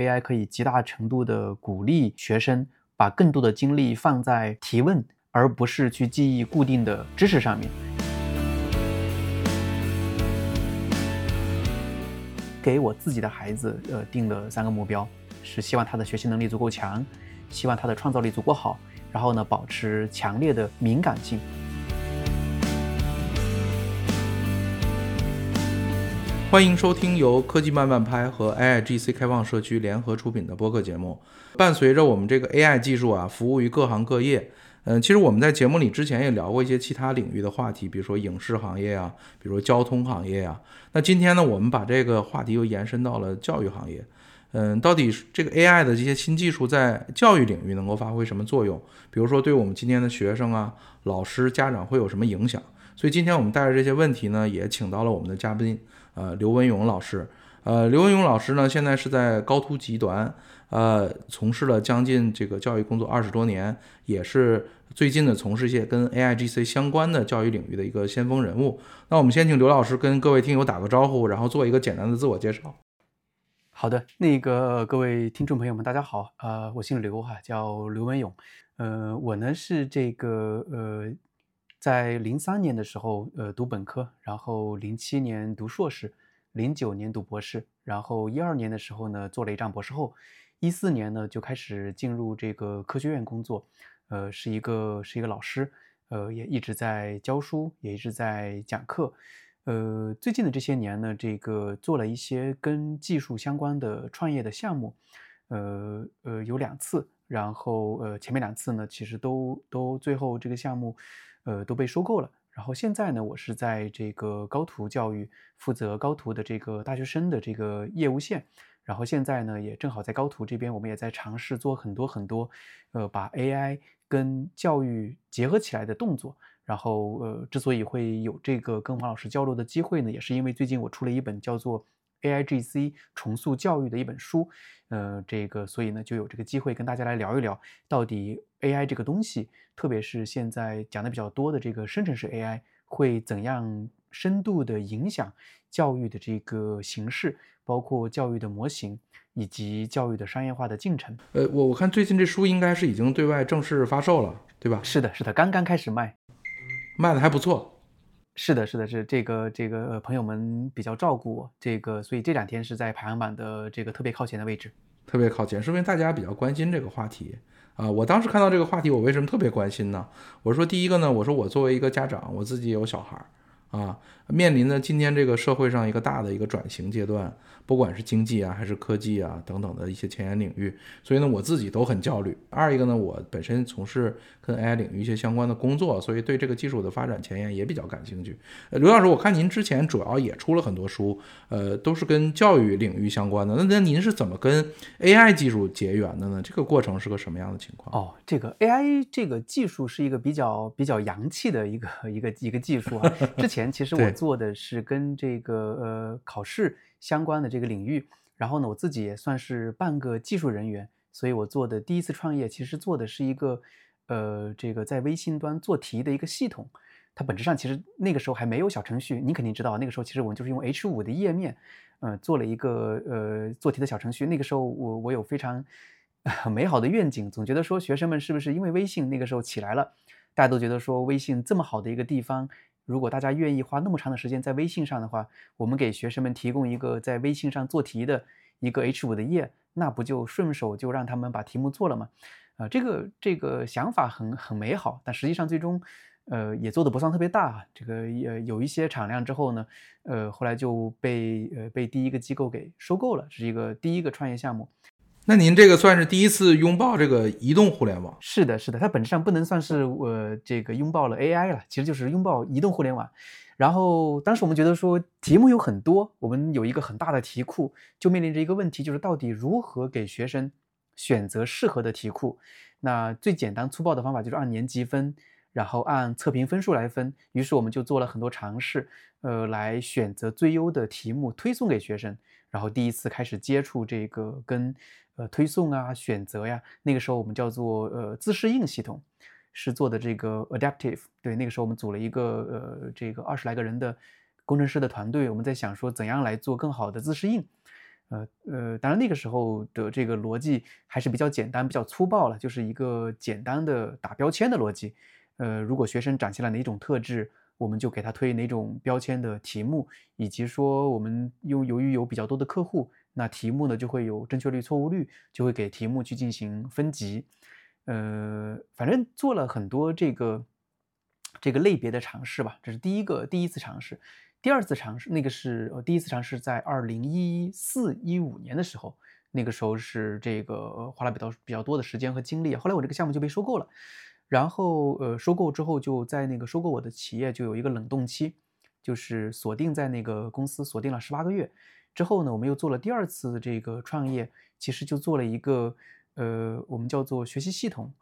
AI 可以极大程度的鼓励学生把更多的精力放在提问，而不是去记忆固定的知识上面。给我自己的孩子，呃，定了三个目标，是希望他的学习能力足够强，希望他的创造力足够好，然后呢，保持强烈的敏感性。欢迎收听由科技慢慢拍和 AIGC 开放社区联合出品的播客节目。伴随着我们这个 AI 技术啊，服务于各行各业。嗯，其实我们在节目里之前也聊过一些其他领域的话题，比如说影视行业啊，比如说交通行业啊。那今天呢，我们把这个话题又延伸到了教育行业。嗯，到底这个 AI 的这些新技术在教育领域能够发挥什么作用？比如说，对我们今天的学生啊、老师、家长会有什么影响？所以今天我们带着这些问题呢，也请到了我们的嘉宾。呃，刘文勇老师，呃，刘文勇老师呢，现在是在高途集团，呃，从事了将近这个教育工作二十多年，也是最近的从事一些跟 AIGC 相关的教育领域的一个先锋人物。那我们先请刘老师跟各位听友打个招呼，然后做一个简单的自我介绍。好的，那个各位听众朋友们，大家好，呃，我姓刘哈，叫刘文勇，呃，我呢是这个呃。在零三年的时候，呃，读本科，然后零七年读硕士，零九年读博士，然后一二年的时候呢，做了一张博士后，一四年呢就开始进入这个科学院工作，呃，是一个是一个老师，呃，也一直在教书，也一直在讲课，呃，最近的这些年呢，这个做了一些跟技术相关的创业的项目，呃呃，有两次，然后呃，前面两次呢，其实都都最后这个项目。呃，都被收购了。然后现在呢，我是在这个高途教育负责高途的这个大学生的这个业务线。然后现在呢，也正好在高途这边，我们也在尝试做很多很多，呃，把 AI 跟教育结合起来的动作。然后呃，之所以会有这个跟王老师交流的机会呢，也是因为最近我出了一本叫做。AIGC 重塑教育的一本书，呃，这个所以呢，就有这个机会跟大家来聊一聊，到底 AI 这个东西，特别是现在讲的比较多的这个生成式 AI，会怎样深度的影响教育的这个形式，包括教育的模型以及教育的商业化的进程。呃，我我看最近这书应该是已经对外正式发售了，对吧？是的，是的，刚刚开始卖，卖的还不错。是的，是的，是这个这个朋友们比较照顾我，这个所以这两天是在排行榜的这个特别靠前的位置，特别靠前，说明大家比较关心这个话题啊。我当时看到这个话题，我为什么特别关心呢？我说第一个呢，我说我作为一个家长，我自己有小孩儿。啊，面临着今天这个社会上一个大的一个转型阶段，不管是经济啊，还是科技啊等等的一些前沿领域，所以呢，我自己都很焦虑。二一个呢，我本身从事跟 AI 领域一些相关的工作，所以对这个技术的发展前沿也比较感兴趣。呃，刘老师，我看您之前主要也出了很多书，呃，都是跟教育领域相关的。那那您是怎么跟 AI 技术结缘的呢？这个过程是个什么样的情况？哦，这个 AI 这个技术是一个比较比较洋气的一个一个一个技术啊，之前。前其实我做的是跟这个呃考试相关的这个领域，然后呢，我自己也算是半个技术人员，所以我做的第一次创业其实做的是一个呃这个在微信端做题的一个系统，它本质上其实那个时候还没有小程序，你肯定知道，那个时候其实我们就是用 H 五的页面，呃做了一个呃做题的小程序，那个时候我我有非常 美好的愿景，总觉得说学生们是不是因为微信那个时候起来了，大家都觉得说微信这么好的一个地方。如果大家愿意花那么长的时间在微信上的话，我们给学生们提供一个在微信上做题的一个 H 五的页，那不就顺手就让他们把题目做了吗？啊，这个这个想法很很美好，但实际上最终，呃，也做的不算特别大。这个也有一些产量之后呢，呃，后来就被呃被第一个机构给收购了，是一个第一个创业项目。那您这个算是第一次拥抱这个移动互联网？是的，是的，它本质上不能算是我这个拥抱了 AI 了，其实就是拥抱移动互联网。然后当时我们觉得说题目有很多，我们有一个很大的题库，就面临着一个问题，就是到底如何给学生选择适合的题库？那最简单粗暴的方法就是按年级分，然后按测评分数来分。于是我们就做了很多尝试，呃，来选择最优的题目推送给学生。然后第一次开始接触这个跟呃推送啊选择呀，那个时候我们叫做呃自适应系统，是做的这个 adaptive。对，那个时候我们组了一个呃这个二十来个人的工程师的团队，我们在想说怎样来做更好的自适应。呃呃，当然那个时候的这个逻辑还是比较简单、比较粗暴了，就是一个简单的打标签的逻辑。呃，如果学生展现了哪种特质，我们就给他推哪种标签的题目，以及说我们又由于有比较多的客户，那题目呢就会有正确率、错误率，就会给题目去进行分级。呃，反正做了很多这个这个类别的尝试吧，这是第一个第一次尝试。第二次尝试，那个是呃第一次尝试在二零一四一五年的时候，那个时候是这个花了比较比较多的时间和精力。后来我这个项目就被收购了，然后呃收购之后就在那个收购我的企业就有一个冷冻期，就是锁定在那个公司锁定了十八个月之后呢，我们又做了第二次这个创业，其实就做了一个呃我们叫做学习系统，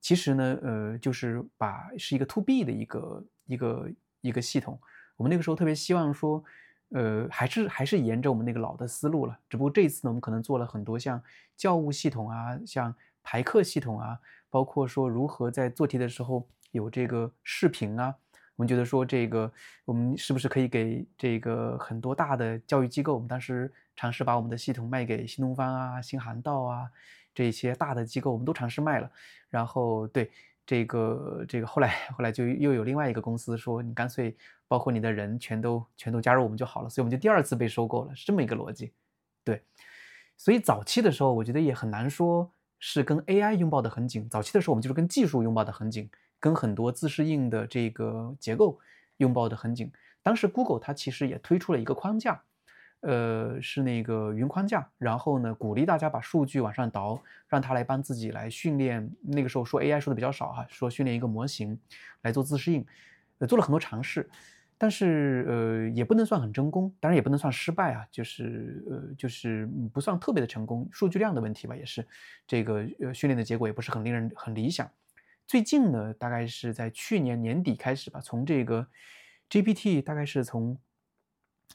其实呢呃就是把是一个 to B 的一个一个一个系统。我们那个时候特别希望说，呃，还是还是沿着我们那个老的思路了。只不过这一次呢，我们可能做了很多像教务系统啊，像排课系统啊，包括说如何在做题的时候有这个视频啊。我们觉得说这个，我们是不是可以给这个很多大的教育机构？我们当时尝试把我们的系统卖给新东方啊、新航道啊这些大的机构，我们都尝试卖了。然后对。这个这个后来后来就又有另外一个公司说，你干脆包括你的人全都全都加入我们就好了，所以我们就第二次被收购了，是这么一个逻辑。对，所以早期的时候，我觉得也很难说是跟 AI 拥抱的很紧。早期的时候，我们就是跟技术拥抱的很紧，跟很多自适应的这个结构拥抱的很紧。当时 Google 它其实也推出了一个框架。呃，是那个云框架，然后呢，鼓励大家把数据往上导，让它来帮自己来训练。那个时候说 AI 说的比较少哈，说训练一个模型来做自适应，呃，做了很多尝试，但是呃，也不能算很成功，当然也不能算失败啊，就是呃，就是不算特别的成功，数据量的问题吧，也是这个呃训练的结果也不是很令人很理想。最近呢，大概是在去年年底开始吧，从这个 GPT 大概是从。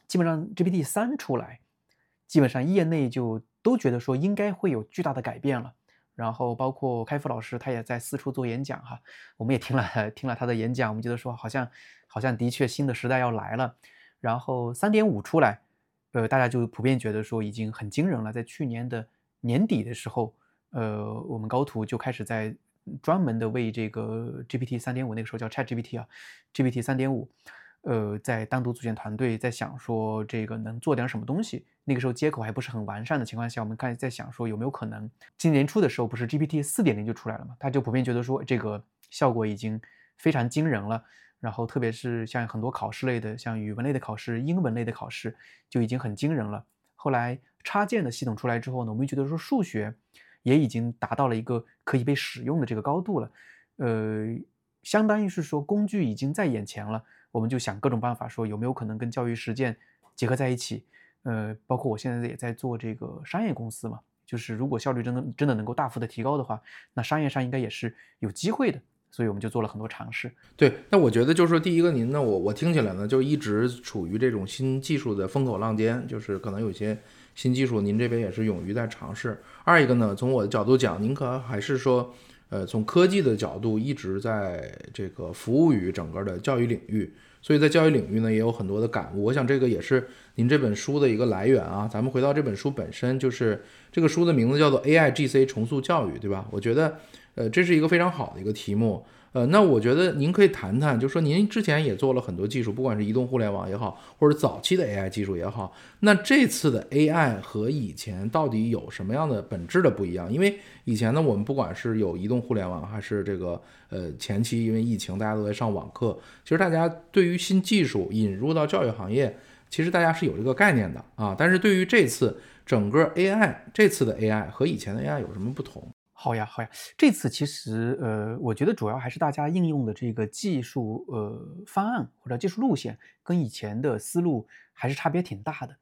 基本上 GPT 三出来，基本上业内就都觉得说应该会有巨大的改变了。然后包括开复老师，他也在四处做演讲哈，我们也听了 听了他的演讲，我们觉得说好像好像的确新的时代要来了。然后三点五出来，呃，大家就普遍觉得说已经很惊人了。在去年的年底的时候，呃，我们高途就开始在专门的为这个 GPT 三点五，那个时候叫 Chat GPT 啊，GPT 三点五。呃，在单独组建团队，在想说这个能做点什么东西。那个时候接口还不是很完善的情况下，我们开始在想说有没有可能。今年初的时候，不是 GPT 四点零就出来了嘛？他就普遍觉得说这个效果已经非常惊人了。然后特别是像很多考试类的，像语文类的考试、英文类的考试，就已经很惊人了。后来插件的系统出来之后呢，我们觉得说数学也已经达到了一个可以被使用的这个高度了。呃，相当于是说工具已经在眼前了。我们就想各种办法，说有没有可能跟教育实践结合在一起。呃，包括我现在也在做这个商业公司嘛，就是如果效率真的真的能够大幅的提高的话，那商业上应该也是有机会的。所以我们就做了很多尝试。对，那我觉得就是说，第一个，您呢，我我听起来呢，就一直处于这种新技术的风口浪尖，就是可能有些新技术，您这边也是勇于在尝试。二一个呢，从我的角度讲，您可还是说。呃，从科技的角度，一直在这个服务于整个的教育领域，所以在教育领域呢，也有很多的感悟。我想这个也是您这本书的一个来源啊。咱们回到这本书本身，就是这个书的名字叫做《AIGC 重塑教育》，对吧？我觉得，呃，这是一个非常好的一个题目。呃，那我觉得您可以谈谈，就说您之前也做了很多技术，不管是移动互联网也好，或者早期的 AI 技术也好，那这次的 AI 和以前到底有什么样的本质的不一样？因为以前呢，我们不管是有移动互联网，还是这个呃前期因为疫情大家都在上网课，其实大家对于新技术引入到教育行业，其实大家是有这个概念的啊。但是对于这次整个 AI，这次的 AI 和以前的 AI 有什么不同？好呀，好呀，这次其实呃，我觉得主要还是大家应用的这个技术呃方案或者技术路线跟以前的思路还是差别挺大的。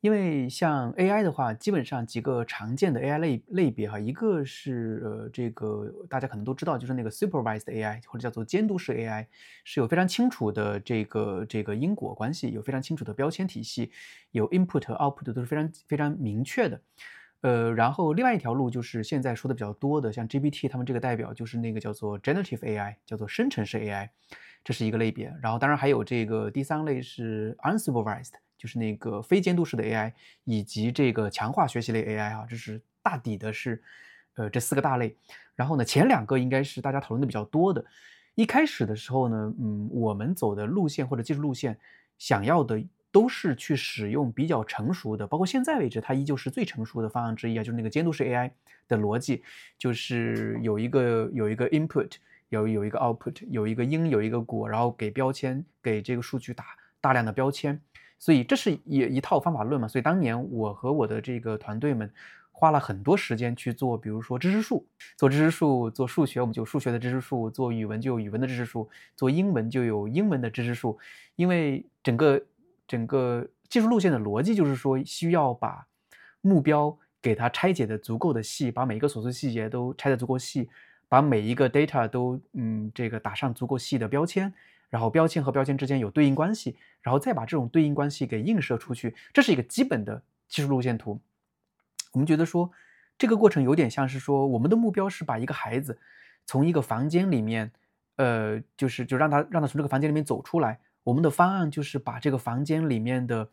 因为像 AI 的话，基本上几个常见的 AI 类类别哈，一个是呃这个大家可能都知道，就是那个 supervised AI 或者叫做监督式 AI，是有非常清楚的这个这个因果关系，有非常清楚的标签体系，有 input 和 output 都是非常非常明确的。呃，然后另外一条路就是现在说的比较多的，像 GPT 他们这个代表就是那个叫做 generative AI，叫做生成式 AI。这是一个类别。然后当然还有这个第三类是 unsupervised，就是那个非监督式的 AI，以及这个强化学习类 AI 啊，这是大抵的是呃这四个大类。然后呢，前两个应该是大家讨论的比较多的。一开始的时候呢，嗯，我们走的路线或者技术路线，想要的都是去使用比较成熟的，包括现在为止，它依旧是最成熟的方案之一啊，就是那个监督式 AI 的逻辑，就是有一个有一个 input，有有一个 output，有一个因有一个果，然后给标签，给这个数据打大量的标签，所以这是一一套方法论嘛。所以当年我和我的这个团队们。花了很多时间去做，比如说知识树，做知识树，做数学，我们就数学的知识树；做语文就有语文的知识树；做英文就有英文的知识树。因为整个整个技术路线的逻辑就是说，需要把目标给它拆解的足够的细，把每一个琐碎细节都拆得足够细，把每一个 data 都嗯这个打上足够细的标签，然后标签和标签之间有对应关系，然后再把这种对应关系给映射出去，这是一个基本的技术路线图。我们觉得说，这个过程有点像是说，我们的目标是把一个孩子从一个房间里面，呃，就是就让他让他从这个房间里面走出来。我们的方案就是把这个房间里面的，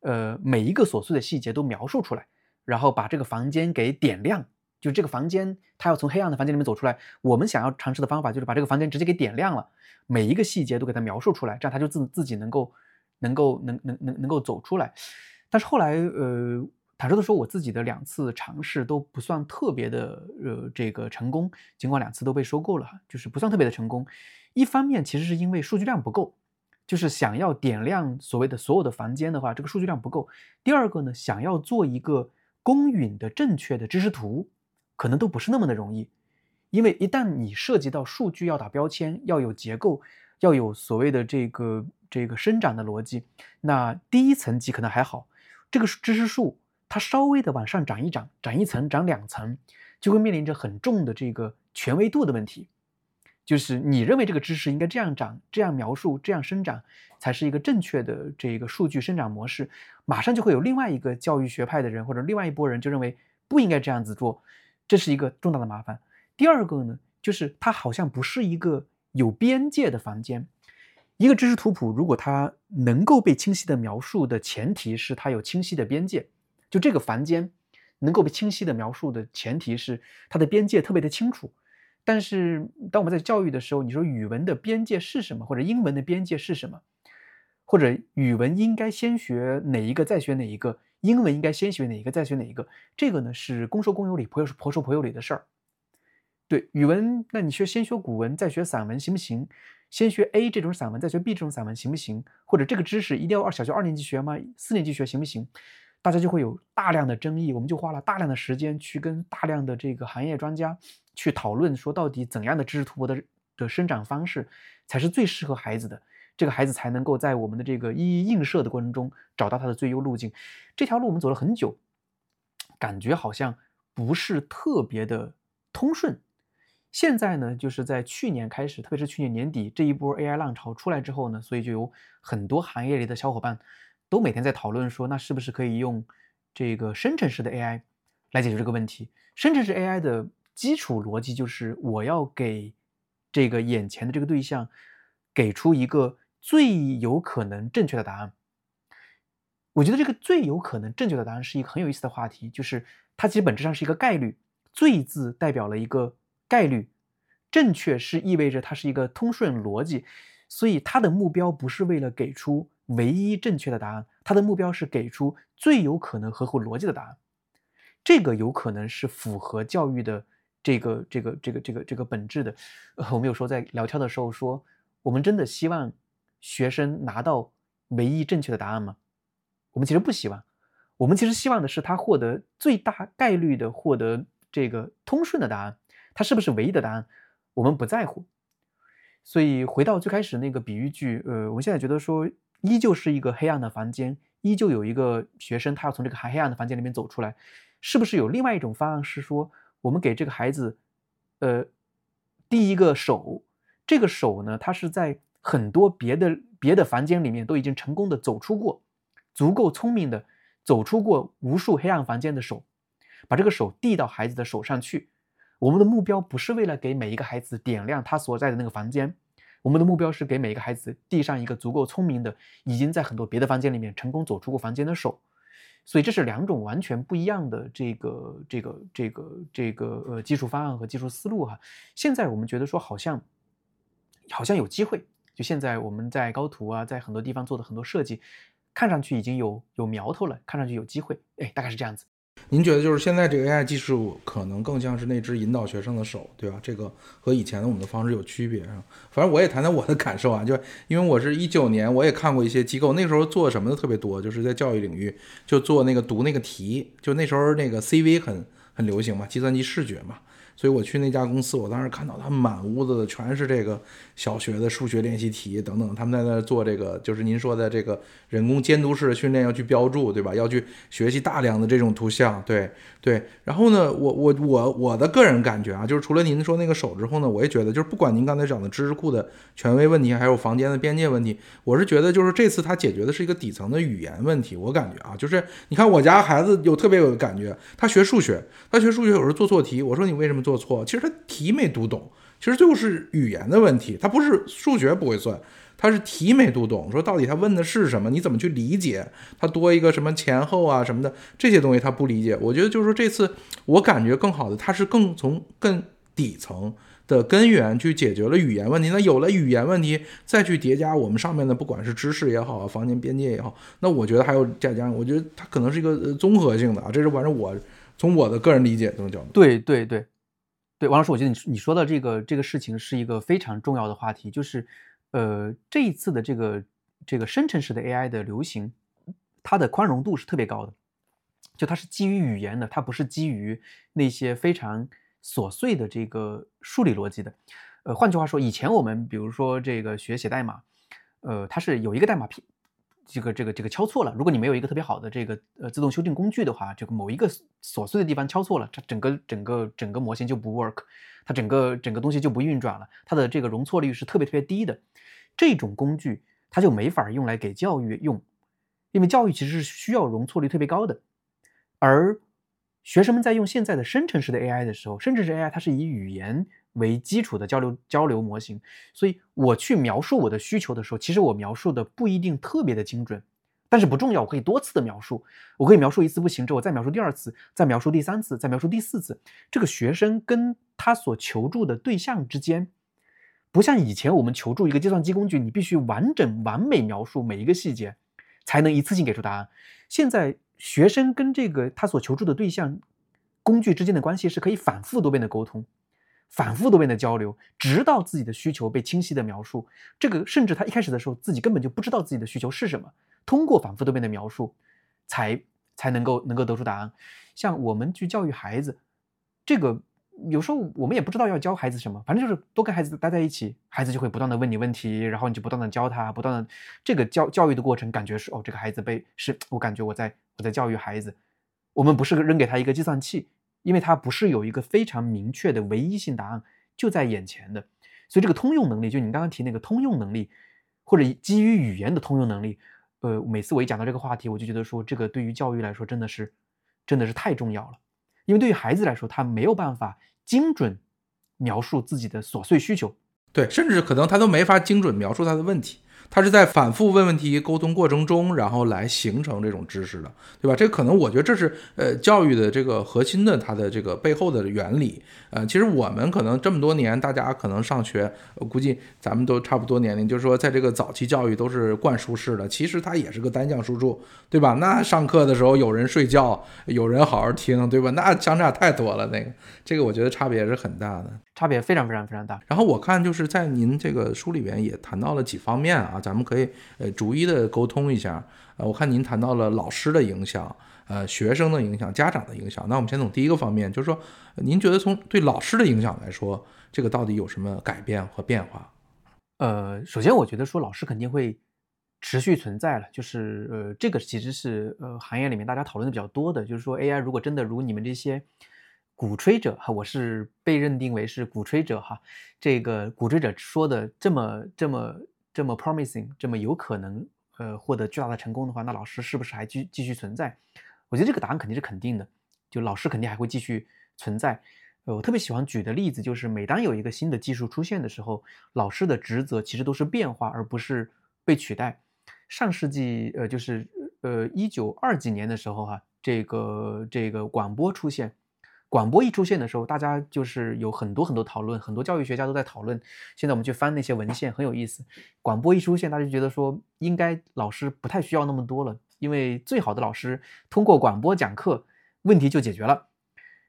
呃，每一个琐碎的细节都描述出来，然后把这个房间给点亮。就这个房间，他要从黑暗的房间里面走出来，我们想要尝试的方法就是把这个房间直接给点亮了，每一个细节都给它描述出来，这样他就自自己能够能够能能能能够走出来。但是后来，呃。坦率的说，我自己的两次尝试都不算特别的，呃，这个成功。尽管两次都被收购了，就是不算特别的成功。一方面，其实是因为数据量不够，就是想要点亮所谓的所有的房间的话，这个数据量不够。第二个呢，想要做一个公允的正确的知识图，可能都不是那么的容易。因为一旦你涉及到数据要打标签，要有结构，要有所谓的这个这个生长的逻辑，那第一层级可能还好，这个知识树。它稍微的往上涨一涨，涨一层，涨两层，就会面临着很重的这个权威度的问题。就是你认为这个知识应该这样长、这样描述、这样生长，才是一个正确的这个数据生长模式，马上就会有另外一个教育学派的人或者另外一拨人就认为不应该这样子做，这是一个重大的麻烦。第二个呢，就是它好像不是一个有边界的房间。一个知识图谱如果它能够被清晰的描述的前提是它有清晰的边界。就这个房间能够被清晰的描述的前提是它的边界特别的清楚。但是当我们在教育的时候，你说语文的边界是什么，或者英文的边界是什么，或者语文应该先学哪一个再学哪一个，英文应该先学哪一个再学哪一个，这个呢是公说公有理，婆说婆说婆有理的事儿。对语文，那你学先学古文再学散文行不行？先学 A 这种散文再学 B 这种散文行不行？或者这个知识一定要二小学二年级学吗？四年级学行不行？大家就会有大量的争议，我们就花了大量的时间去跟大量的这个行业专家去讨论，说到底怎样的知识图谱的的生长方式才是最适合孩子的，这个孩子才能够在我们的这个一一映射的过程中找到他的最优路径。这条路我们走了很久，感觉好像不是特别的通顺。现在呢，就是在去年开始，特别是去年年底这一波 AI 浪潮出来之后呢，所以就有很多行业里的小伙伴。都每天在讨论说，那是不是可以用这个生成式的 AI 来解决这个问题？生成式 AI 的基础逻辑就是，我要给这个眼前的这个对象给出一个最有可能正确的答案。我觉得这个最有可能正确的答案是一个很有意思的话题，就是它其实本质上是一个概率。最字代表了一个概率，正确是意味着它是一个通顺逻辑，所以它的目标不是为了给出。唯一正确的答案，他的目标是给出最有可能合乎逻辑的答案。这个有可能是符合教育的这个这个这个这个这个本质的。我们有时候在聊天的时候说，我们真的希望学生拿到唯一正确的答案吗？我们其实不希望。我们其实希望的是他获得最大概率的获得这个通顺的答案。他是不是唯一的答案，我们不在乎。所以回到最开始那个比喻句，呃，我们现在觉得说。依旧是一个黑暗的房间，依旧有一个学生，他要从这个黑黑暗的房间里面走出来。是不是有另外一种方案，是说我们给这个孩子，呃，第一个手，这个手呢，他是在很多别的别的房间里面都已经成功的走出过，足够聪明的走出过无数黑暗房间的手，把这个手递到孩子的手上去。我们的目标不是为了给每一个孩子点亮他所在的那个房间。我们的目标是给每一个孩子递上一个足够聪明的，已经在很多别的房间里面成功走出过房间的手。所以这是两种完全不一样的这个这个这个这个呃技术方案和技术思路哈。现在我们觉得说好像好像有机会，就现在我们在高途啊，在很多地方做的很多设计，看上去已经有有苗头了，看上去有机会，哎，大概是这样子。您觉得就是现在这个 AI 技术可能更像是那只引导学生的手，对吧？这个和以前的我们的方式有区别啊。反正我也谈谈我的感受啊，就因为我是一九年，我也看过一些机构，那时候做什么的特别多，就是在教育领域就做那个读那个题，就那时候那个 CV 很很流行嘛，计算机视觉嘛。所以我去那家公司，我当时看到他满屋子的全是这个小学的数学练习题等等，他们在那做这个，就是您说的这个人工监督式的训练，要去标注，对吧？要去学习大量的这种图像，对对。然后呢，我我我我的个人感觉啊，就是除了您说那个手之后呢，我也觉得，就是不管您刚才讲的知识库的权威问题，还有房间的边界问题，我是觉得就是这次他解决的是一个底层的语言问题。我感觉啊，就是你看我家孩子有特别有感觉，他学数学，他学数学有时候做错题，我说你为什么？做错，其实他题没读懂，其实最后是语言的问题，他不是数学不会算，他是题没读懂。说到底他问的是什么？你怎么去理解？他多一个什么前后啊什么的这些东西他不理解。我觉得就是说这次我感觉更好的，他是更从更底层的根源去解决了语言问题。那有了语言问题，再去叠加我们上面的不管是知识也好，房间边界也好，那我觉得还有再加上，我觉得它可能是一个综合性的啊。这是反正我从我的个人理解这种角度。对对对。对，王老师，我觉得你你说的这个这个事情是一个非常重要的话题，就是，呃，这一次的这个这个生成式的 AI 的流行，它的宽容度是特别高的，就它是基于语言的，它不是基于那些非常琐碎的这个数理逻辑的。呃，换句话说，以前我们比如说这个学写代码，呃，它是有一个代码片。这个这个这个敲错了，如果你没有一个特别好的这个呃自动修正工具的话，这个某一个琐碎的地方敲错了，它整个整个整个模型就不 work，它整个整个东西就不运转了，它的这个容错率是特别特别低的。这种工具它就没法用来给教育用，因为教育其实是需要容错率特别高的。而学生们在用现在的生成式的 AI 的时候，生成式 AI 它是以语言。为基础的交流交流模型，所以我去描述我的需求的时候，其实我描述的不一定特别的精准，但是不重要，我可以多次的描述，我可以描述一次不行之后，我再描述第二次，再描述第三次，再描述第四次。这个学生跟他所求助的对象之间，不像以前我们求助一个计算机工具，你必须完整完美描述每一个细节，才能一次性给出答案。现在学生跟这个他所求助的对象工具之间的关系是可以反复多遍的沟通。反复多遍的交流，直到自己的需求被清晰的描述。这个甚至他一开始的时候自己根本就不知道自己的需求是什么。通过反复多遍的描述，才才能够能够得出答案。像我们去教育孩子，这个有时候我们也不知道要教孩子什么，反正就是多跟孩子待在一起，孩子就会不断的问你问题，然后你就不断的教他，不断的这个教教育的过程，感觉是哦，这个孩子被是我感觉我在我在教育孩子。我们不是扔给他一个计算器。因为它不是有一个非常明确的唯一性答案就在眼前的，所以这个通用能力，就你刚刚提那个通用能力，或者基于语言的通用能力，呃，每次我一讲到这个话题，我就觉得说这个对于教育来说真的是真的是太重要了，因为对于孩子来说，他没有办法精准描述自己的琐碎需求，对，甚至可能他都没法精准描述他的问题。他是在反复问问题、沟通过程中，然后来形成这种知识的，对吧？这可能我觉得这是呃教育的这个核心的它的这个背后的原理。呃，其实我们可能这么多年，大家可能上学，我估计咱们都差不多年龄，就是说在这个早期教育都是灌输式的，其实它也是个单向输出，对吧？那上课的时候有人睡觉，有人好好听，对吧？那相差太多了，那个这个我觉得差别是很大的，差别非常非常非常大。然后我看就是在您这个书里边也谈到了几方面啊。咱们可以呃逐一的沟通一下，呃，我看您谈到了老师的影响，呃，学生的影响，家长的影响。那我们先从第一个方面，就是说，您觉得从对老师的影响来说，这个到底有什么改变和变化？呃，首先我觉得说老师肯定会持续存在了，就是呃，这个其实是呃行业里面大家讨论的比较多的，就是说 AI 如果真的如你们这些鼓吹者哈，我是被认定为是鼓吹者哈，这个鼓吹者说的这么这么。这么 promising，这么有可能呃获得巨大的成功的话，那老师是不是还继继续存在？我觉得这个答案肯定是肯定的，就老师肯定还会继续存在。呃，我特别喜欢举的例子就是，每当有一个新的技术出现的时候，老师的职责其实都是变化，而不是被取代。上世纪，呃，就是呃一九二几年的时候哈，这个这个广播出现，广播一出现的时候，大家就是有很多很多讨论，很多教育学家都在讨论。现在我们去翻那些文献，很有意思。广播一出现，大家就觉得说，应该老师不太需要那么多了，因为最好的老师通过广播讲课，问题就解决了。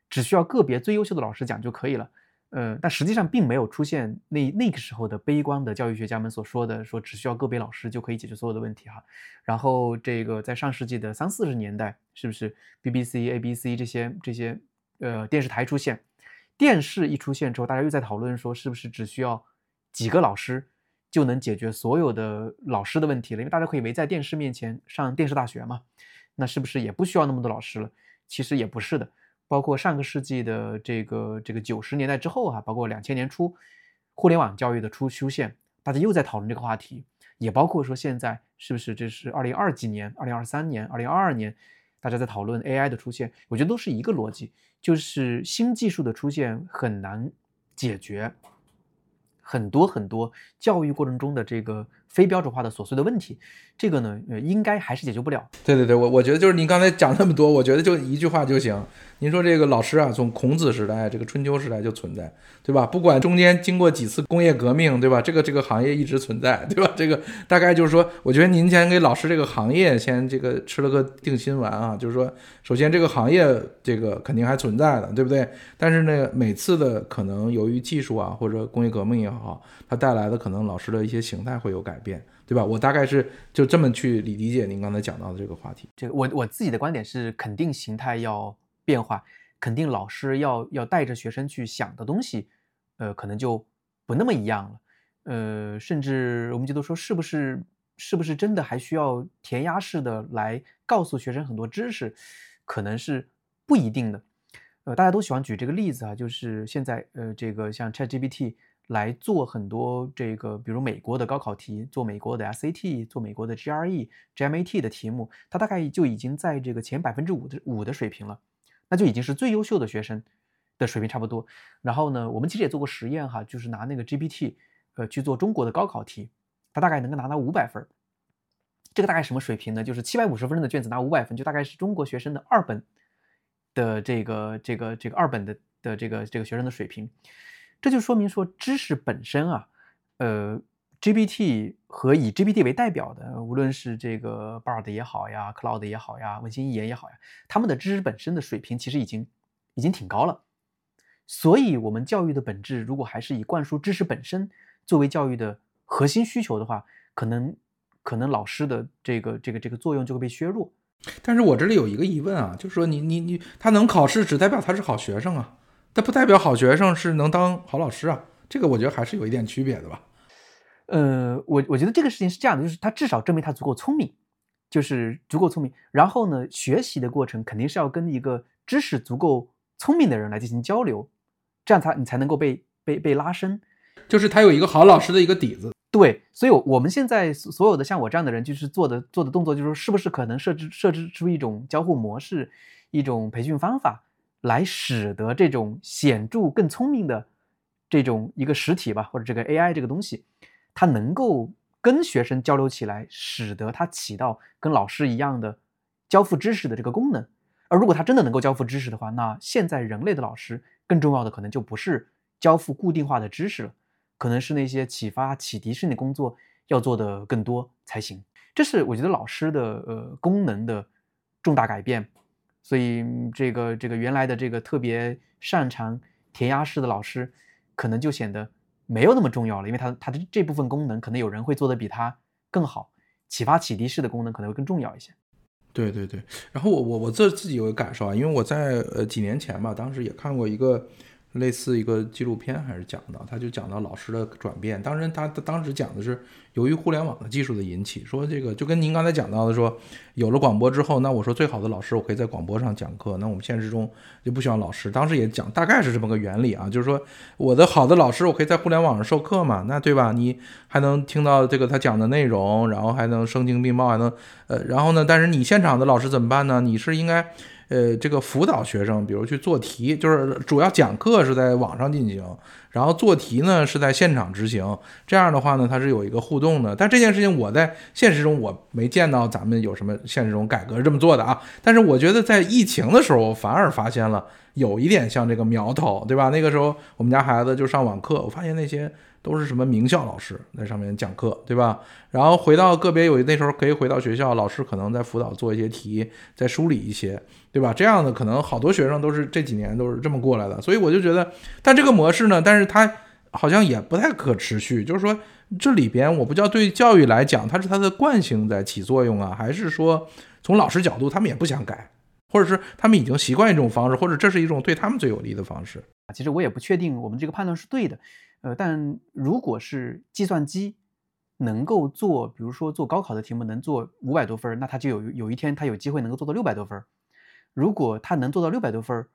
只需要个别最优秀的老师讲就可以了，呃，但实际上并没有出现那那个时候的悲观的教育学家们所说的说只需要个别老师就可以解决所有的问题哈。然后这个在上世纪的三四十年代，是不是 BBC、ABC 这些这些呃电视台出现，电视一出现之后，大家又在讨论说是不是只需要几个老师就能解决所有的老师的问题了？因为大家可以围在电视面前上电视大学嘛，那是不是也不需要那么多老师了？其实也不是的。包括上个世纪的这个这个九十年代之后哈，包括两千年初，互联网教育的出出现，大家又在讨论这个话题，也包括说现在是不是这是二零二几年、二零二三年、二零二二年，大家在讨论 AI 的出现，我觉得都是一个逻辑，就是新技术的出现很难解决很多很多教育过程中的这个。非标准化的琐碎的问题，这个呢，呃，应该还是解决不了。对对对，我我觉得就是您刚才讲那么多，我觉得就一句话就行。您说这个老师啊，从孔子时代、这个春秋时代就存在，对吧？不管中间经过几次工业革命，对吧？这个这个行业一直存在，对吧？这个大概就是说，我觉得您先给老师这个行业先这个吃了个定心丸啊，就是说，首先这个行业这个肯定还存在的，对不对？但是呢，每次的可能由于技术啊或者工业革命也好，它带来的可能老师的一些形态会有改。改变对吧？我大概是就这么去理理解您刚才讲到的这个话题。这个我我自己的观点是，肯定形态要变化，肯定老师要要带着学生去想的东西，呃，可能就不那么一样了。呃，甚至我们觉得说，是不是是不是真的还需要填鸭式的来告诉学生很多知识，可能是不一定的。呃，大家都喜欢举这个例子啊，就是现在呃，这个像 ChatGPT。来做很多这个，比如美国的高考题，做美国的 SAT，做美国的 GRE、GMAT 的题目，它大概就已经在这个前百分之五的五的水平了，那就已经是最优秀的学生的水平差不多。然后呢，我们其实也做过实验哈，就是拿那个 GPT，呃，去做中国的高考题，它大概能够拿到五百分。这个大概什么水平呢？就是七百五十分的卷子拿五百分，就大概是中国学生的二本的这个这个这个二本的的这个这个学生的水平。这就说明说，知识本身啊，呃，GPT 和以 GPT 为代表的，无论是这个 Bard 也好呀，Cloud 也好呀，文心一言也好呀，他们的知识本身的水平其实已经已经挺高了。所以，我们教育的本质，如果还是以灌输知识本身作为教育的核心需求的话，可能可能老师的这个这个这个作用就会被削弱。但是我这里有一个疑问啊，就是说，你你你，他能考试，只代表他是好学生啊。但不代表好学生是能当好老师啊，这个我觉得还是有一点区别的吧。呃，我我觉得这个事情是这样的，就是他至少证明他足够聪明，就是足够聪明。然后呢，学习的过程肯定是要跟一个知识足够聪明的人来进行交流，这样才你才能够被被被拉伸，就是他有一个好老师的一个底子。对，所以我们现在所有的像我这样的人，就是做的做的动作，就是说是不是可能设置设置出一种交互模式，一种培训方法。来使得这种显著更聪明的这种一个实体吧，或者这个 AI 这个东西，它能够跟学生交流起来，使得它起到跟老师一样的交付知识的这个功能。而如果它真的能够交付知识的话，那现在人类的老师更重要的可能就不是交付固定化的知识了，可能是那些启发、启迪式的工作要做的更多才行。这是我觉得老师的呃功能的重大改变。所以，这个这个原来的这个特别擅长填鸭式的老师，可能就显得没有那么重要了，因为他他的这部分功能，可能有人会做的比他更好。启发启迪式的功能可能会更重要一些。对对对。然后我我我这自己有个感受啊，因为我在呃几年前吧，当时也看过一个。类似一个纪录片还是讲到，他就讲到老师的转变。当然，他当时讲的是由于互联网的技术的引起，说这个就跟您刚才讲到的说，有了广播之后，那我说最好的老师我可以在广播上讲课，那我们现实中就不需要老师。当时也讲大概是这么个原理啊，就是说我的好的老师我可以在互联网上授课嘛，那对吧？你还能听到这个他讲的内容，然后还能声情并茂，还能呃，然后呢，但是你现场的老师怎么办呢？你是应该。呃，这个辅导学生，比如去做题，就是主要讲课是在网上进行，然后做题呢是在现场执行。这样的话呢，它是有一个互动的。但这件事情我在现实中我没见到咱们有什么现实中改革是这么做的啊。但是我觉得在疫情的时候，反而发现了有一点像这个苗头，对吧？那个时候我们家孩子就上网课，我发现那些。都是什么名校老师在上面讲课，对吧？然后回到个别有那时候可以回到学校，老师可能在辅导做一些题，在梳理一些，对吧？这样的可能好多学生都是这几年都是这么过来的，所以我就觉得，但这个模式呢，但是它好像也不太可持续。就是说这里边我不知道对教育来讲，它是它的惯性在起作用啊，还是说从老师角度他们也不想改，或者是他们已经习惯一种方式，或者这是一种对他们最有利的方式其实我也不确定我们这个判断是对的。呃，但如果是计算机能够做，比如说做高考的题目能做五百多分，那他就有有一天他有机会能够做到六百多分。如果他能做到六百多分，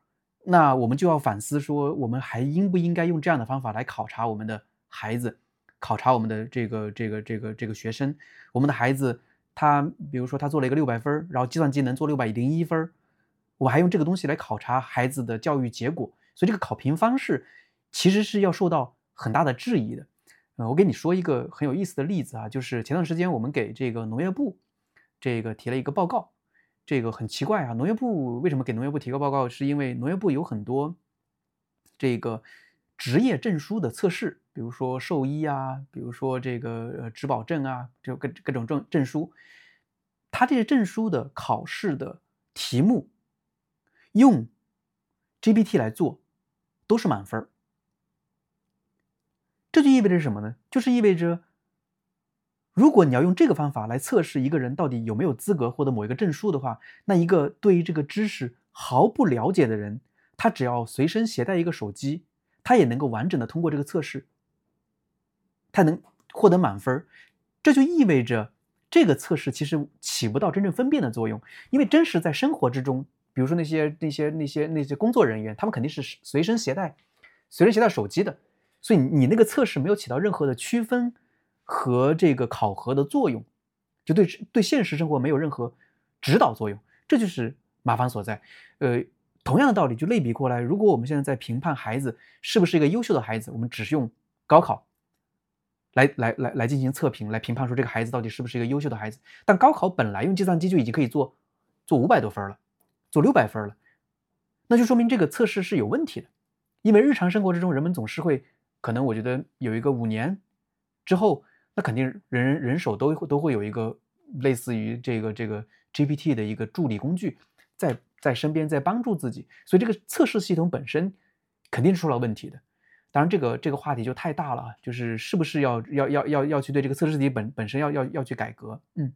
那我们就要反思说，我们还应不应该用这样的方法来考察我们的孩子，考察我们的这个这个这个这个学生。我们的孩子他比如说他做了一个六百分，然后计算机能做六百零一分，我还用这个东西来考察孩子的教育结果，所以这个考评方式其实是要受到。很大的质疑的，呃，我给你说一个很有意思的例子啊，就是前段时间我们给这个农业部这个提了一个报告，这个很奇怪啊，农业部为什么给农业部提个报告？是因为农业部有很多这个职业证书的测试，比如说兽医啊，比如说这个呃质保证啊，就各各种证证书，他这些证书的考试的题目用 GPT 来做都是满分。这就意味着什么呢？就是意味着，如果你要用这个方法来测试一个人到底有没有资格获得某一个证书的话，那一个对于这个知识毫不了解的人，他只要随身携带一个手机，他也能够完整的通过这个测试，他能获得满分。这就意味着这个测试其实起不到真正分辨的作用，因为真实在生活之中，比如说那些那些那些那些工作人员，他们肯定是随身携带随身携带手机的。所以你那个测试没有起到任何的区分和这个考核的作用，就对对现实生活没有任何指导作用，这就是麻烦所在。呃，同样的道理就类比过来，如果我们现在在评判孩子是不是一个优秀的孩子，我们只是用高考来来来来进行测评，来评判说这个孩子到底是不是一个优秀的孩子。但高考本来用计算机就已经可以做做五百多分了，做六百分了，那就说明这个测试是有问题的，因为日常生活之中人们总是会。可能我觉得有一个五年之后，那肯定人人人手都会都会有一个类似于这个这个 GPT 的一个助理工具，在在身边在帮助自己，所以这个测试系统本身肯定是出了问题的。当然，这个这个话题就太大了，就是是不是要要要要要去对这个测试题本本身要要要去改革？嗯，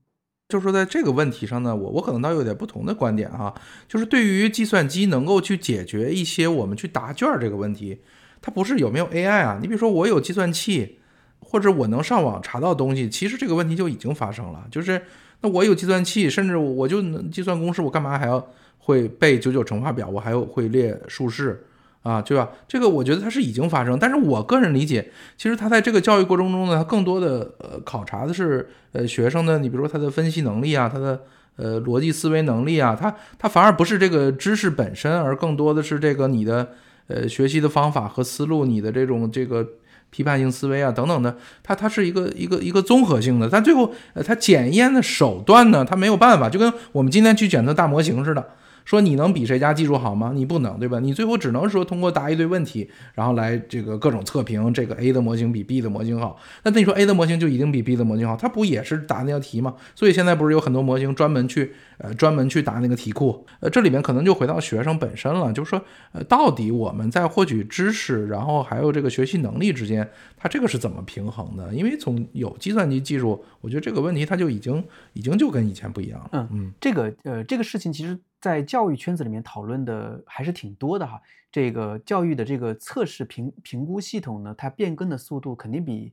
就是说在这个问题上呢，我我可能倒有点不同的观点哈，就是对于计算机能够去解决一些我们去答卷这个问题。它不是有没有 AI 啊？你比如说我有计算器，或者我能上网查到东西，其实这个问题就已经发生了。就是那我有计算器，甚至我就能计算公式，我干嘛还要会背九九乘法表？我还有会列竖式啊，对吧？这个我觉得它是已经发生。但是我个人理解，其实它在这个教育过程中呢，它更多的呃考察的是呃学生的，你比如说他的分析能力啊，他的呃逻辑思维能力啊，他他反而不是这个知识本身，而更多的是这个你的。呃，学习的方法和思路，你的这种这个批判性思维啊，等等的，它它是一个一个一个综合性的，但最后呃，它检验的手段呢，它没有办法，就跟我们今天去检测大模型似的。说你能比谁家技术好吗？你不能，对吧？你最后只能说通过答一堆问题，然后来这个各种测评，这个 A 的模型比 B 的模型好。那那你说 A 的模型就一定比 B 的模型好？它不也是答那道题吗？所以现在不是有很多模型专门去呃专门去答那个题库？呃，这里面可能就回到学生本身了，就是说呃，到底我们在获取知识，然后还有这个学习能力之间，它这个是怎么平衡的？因为从有计算机技术，我觉得这个问题它就已经已经就跟以前不一样了。嗯嗯，这个呃这个事情其实。在教育圈子里面讨论的还是挺多的哈。这个教育的这个测试评评估系统呢，它变更的速度肯定比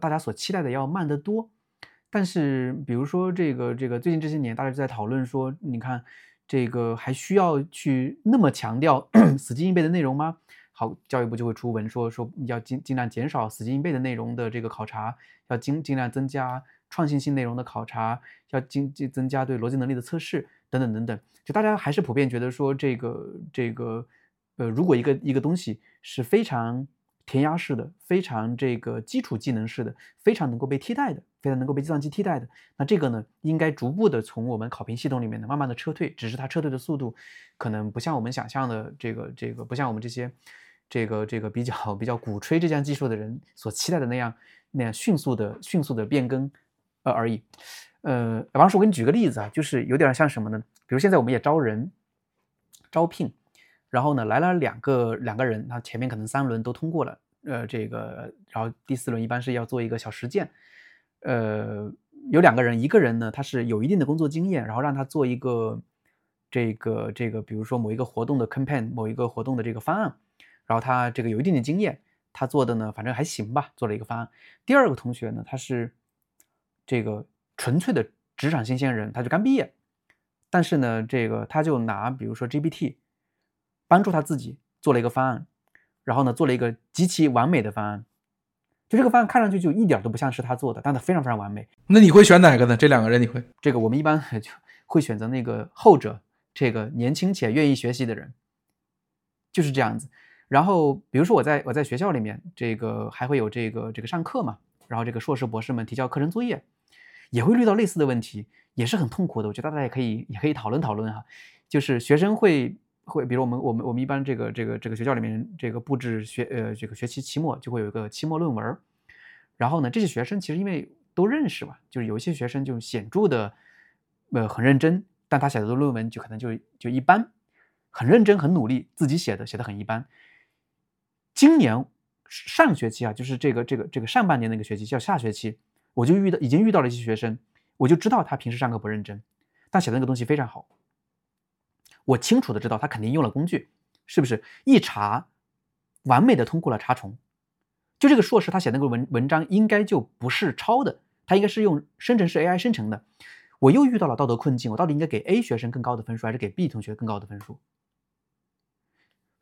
大家所期待的要慢得多。但是，比如说这个这个最近这些年，大家就在讨论说，你看这个还需要去那么强调 死记硬背的内容吗？好，教育部就会出文说说要尽尽量减少死记硬背的内容的这个考察，要尽尽量增加创新性内容的考察，要尽尽增加对逻辑能力的测试等等等等。就大家还是普遍觉得说这个这个呃，如果一个一个东西是非常填鸭式的，非常这个基础技能式的，非常能够被替代的。非常能够被计算机替代的，那这个呢，应该逐步的从我们考评系统里面呢，慢慢的撤退，只是它撤退的速度，可能不像我们想象的这个这个，不像我们这些这个这个比较比较鼓吹这项技术的人所期待的那样那样迅速的迅速的变更呃而已。呃，王师，我给你举个例子啊，就是有点像什么呢？比如现在我们也招人招聘，然后呢来了两个两个人，他前面可能三轮都通过了，呃，这个然后第四轮一般是要做一个小实践。呃，有两个人，一个人呢，他是有一定的工作经验，然后让他做一个这个这个，比如说某一个活动的 campaign，某一个活动的这个方案，然后他这个有一定的经验，他做的呢，反正还行吧，做了一个方案。第二个同学呢，他是这个纯粹的职场新鲜人，他就刚毕业，但是呢，这个他就拿比如说 GPT 帮助他自己做了一个方案，然后呢，做了一个极其完美的方案。就这个方案看上去就一点都不像是他做的，但他非常非常完美。那你会选哪个呢？这两个人你会？这个我们一般 就会选择那个后者，这个年轻且愿意学习的人，就是这样子。然后比如说我在我在学校里面，这个还会有这个这个上课嘛，然后这个硕士博士们提交课程作业，也会遇到类似的问题，也是很痛苦的。我觉得大家也可以也可以讨论讨论哈，就是学生会。会，比如我们我们我们一般这个这个这个学校里面这个布置学呃这个学期期末就会有一个期末论文，然后呢这些学生其实因为都认识嘛，就是有一些学生就显著的呃很认真，但他写的论文就可能就就一般，很认真很努力，自己写的写的很一般。今年上学期啊，就是这个这个这个上半年那个学期叫下学期，我就遇到已经遇到了一些学生，我就知道他平时上课不认真，但写的那个东西非常好。我清楚的知道他肯定用了工具，是不是一查，完美的通过了查重？就这个硕士他写那个文文章应该就不是抄的，他应该是用生成式 AI 生成的。我又遇到了道德困境，我到底应该给 A 学生更高的分数，还是给 B 同学更高的分数？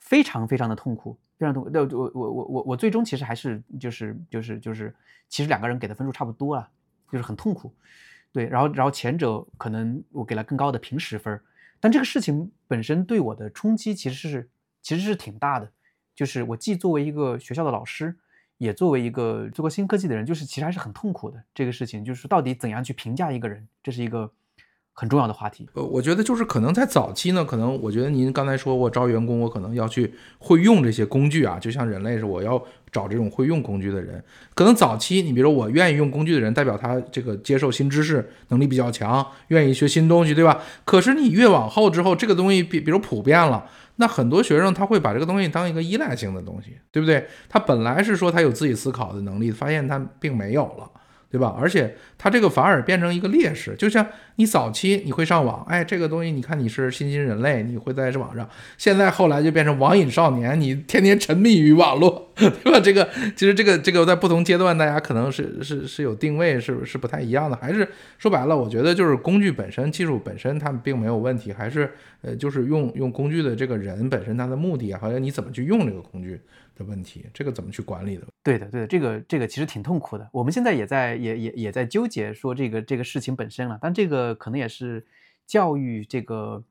非常非常的痛苦，非常痛苦。那我我我我我最终其实还是就是就是就是，其实两个人给的分数差不多啊，就是很痛苦。对，然后然后前者可能我给了更高的平时分。但这个事情本身对我的冲击其实是其实是挺大的，就是我既作为一个学校的老师，也作为一个做过新科技的人，就是其实还是很痛苦的。这个事情就是到底怎样去评价一个人，这是一个很重要的话题。呃，我觉得就是可能在早期呢，可能我觉得您刚才说我招员工，我可能要去会用这些工具啊，就像人类是我要。找这种会用工具的人，可能早期你比如说我愿意用工具的人，代表他这个接受新知识能力比较强，愿意学新东西，对吧？可是你越往后之后，这个东西比比如普遍了，那很多学生他会把这个东西当一个依赖性的东西，对不对？他本来是说他有自己思考的能力，发现他并没有了。对吧？而且它这个反而变成一个劣势，就像你早期你会上网，哎，这个东西你看你是新兴人类，你会在这网上，现在后来就变成网瘾少年，你天天沉迷于网络，对吧？这个其实这个这个在不同阶段，大家可能是是是有定位，是是不太一样的。还是说白了，我觉得就是工具本身、技术本身它并没有问题，还是呃就是用用工具的这个人本身他的目的啊，还有你怎么去用这个工具。的问题，这个怎么去管理的？对的，对的，这个这个其实挺痛苦的。我们现在也在也也也在纠结说这个这个事情本身了，但这个可能也是教育这个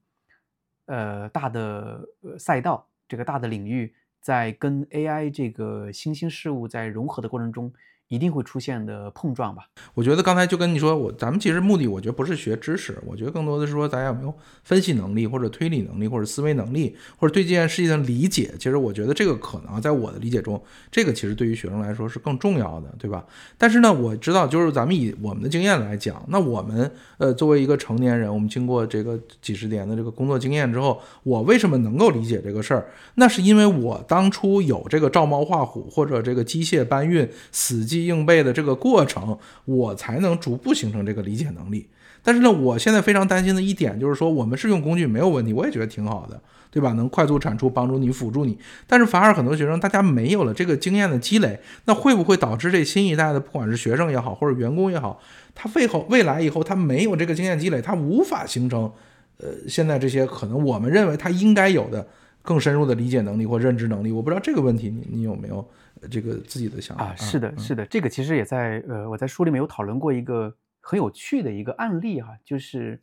呃大的赛道，这个大的领域，在跟 AI 这个新兴事物在融合的过程中。一定会出现的碰撞吧？我觉得刚才就跟你说，我咱们其实目的，我觉得不是学知识，我觉得更多的是说，咱有没有分析能力，或者推理能力，或者思维能力，或者对这件事情的理解。其实我觉得这个可能在我的理解中，这个其实对于学生来说是更重要的，对吧？但是呢，我知道，就是咱们以我们的经验来讲，那我们呃作为一个成年人，我们经过这个几十年的这个工作经验之后，我为什么能够理解这个事儿？那是因为我当初有这个照猫画虎，或者这个机械搬运死记。应背的这个过程，我才能逐步形成这个理解能力。但是呢，我现在非常担心的一点就是说，我们是用工具没有问题，我也觉得挺好的，对吧？能快速产出，帮助你，辅助你。但是反而很多学生，大家没有了这个经验的积累，那会不会导致这新一代的，不管是学生也好，或者员工也好，他未后未来以后他没有这个经验积累，他无法形成呃，现在这些可能我们认为他应该有的更深入的理解能力或认知能力。我不知道这个问题你你有没有这个自己的想法啊？是的，是的，这个其实也在呃我在书里面有讨论过一个很有趣的一个案例哈，就是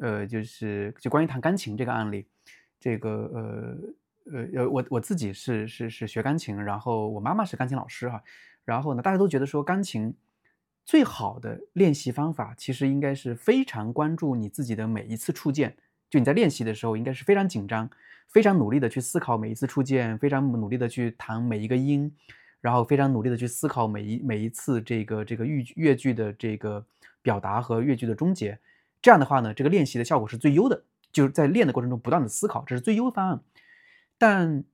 呃就是就关于弹钢琴这个案例，这个呃。呃呃，我我自己是是是学钢琴，然后我妈妈是钢琴老师哈，然后呢，大家都觉得说钢琴最好的练习方法，其实应该是非常关注你自己的每一次触键，就你在练习的时候，应该是非常紧张，非常努力的去思考每一次触键，非常努力的去弹每一个音，然后非常努力的去思考每一每一次这个这个乐乐句的这个表达和乐句的终结，这样的话呢，这个练习的效果是最优的，就是在练的过程中不断的思考，这是最优方案。但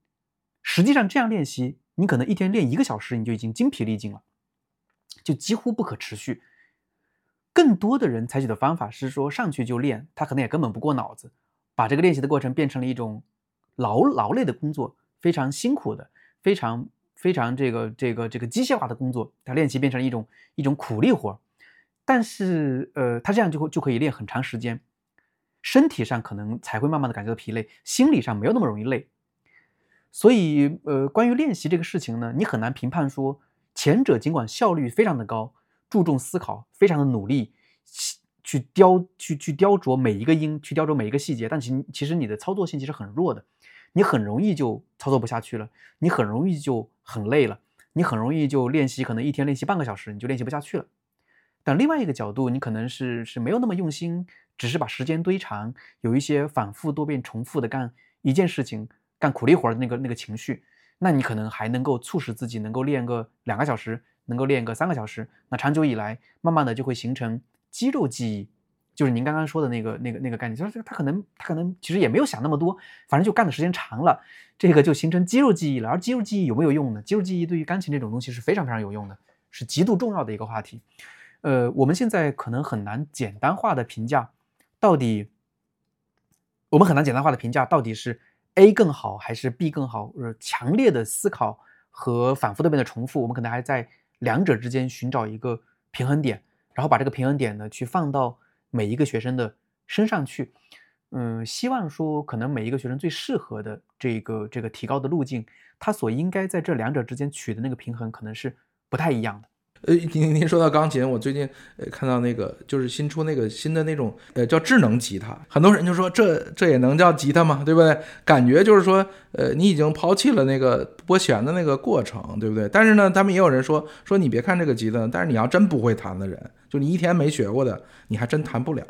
实际上，这样练习，你可能一天练一个小时，你就已经精疲力尽了，就几乎不可持续。更多的人采取的方法是说，上去就练，他可能也根本不过脑子，把这个练习的过程变成了一种劳劳累的工作，非常辛苦的，非常非常这个这个这个机械化的工作，他练习变成一种一种苦力活。但是，呃，他这样就会就可以练很长时间，身体上可能才会慢慢的感觉到疲累，心理上没有那么容易累。所以，呃，关于练习这个事情呢，你很难评判说前者尽管效率非常的高，注重思考，非常的努力，去雕去去雕琢每一个音，去雕琢每一个细节，但其其实你的操作性其实很弱的，你很容易就操作不下去了，你很容易就很累了，你很容易就练习可能一天练习半个小时你就练习不下去了。但另外一个角度，你可能是是没有那么用心，只是把时间堆长，有一些反复多变重复的干一件事情。干苦力活的那个那个情绪，那你可能还能够促使自己能够练个两个小时，能够练个三个小时。那长久以来，慢慢的就会形成肌肉记忆，就是您刚刚说的那个那个那个概念，就是他可能他可能其实也没有想那么多，反正就干的时间长了，这个就形成肌肉记忆了。而肌肉记忆有没有用呢？肌肉记忆对于钢琴这种东西是非常非常有用的，是极度重要的一个话题。呃，我们现在可能很难简单化的评价，到底我们很难简单化的评价到底是。A 更好还是 B 更好？呃，强烈的思考和反复多遍的重复，我们可能还在两者之间寻找一个平衡点，然后把这个平衡点呢，去放到每一个学生的身上去。嗯，希望说可能每一个学生最适合的这个这个提高的路径，他所应该在这两者之间取的那个平衡，可能是不太一样的。呃，您您说到钢琴，我最近呃看到那个就是新出那个新的那种呃叫智能吉他，很多人就说这这也能叫吉他吗？对不对？感觉就是说呃你已经抛弃了那个拨弦的那个过程，对不对？但是呢，他们也有人说说你别看这个吉他，但是你要真不会弹的人，就你一天没学过的，你还真弹不了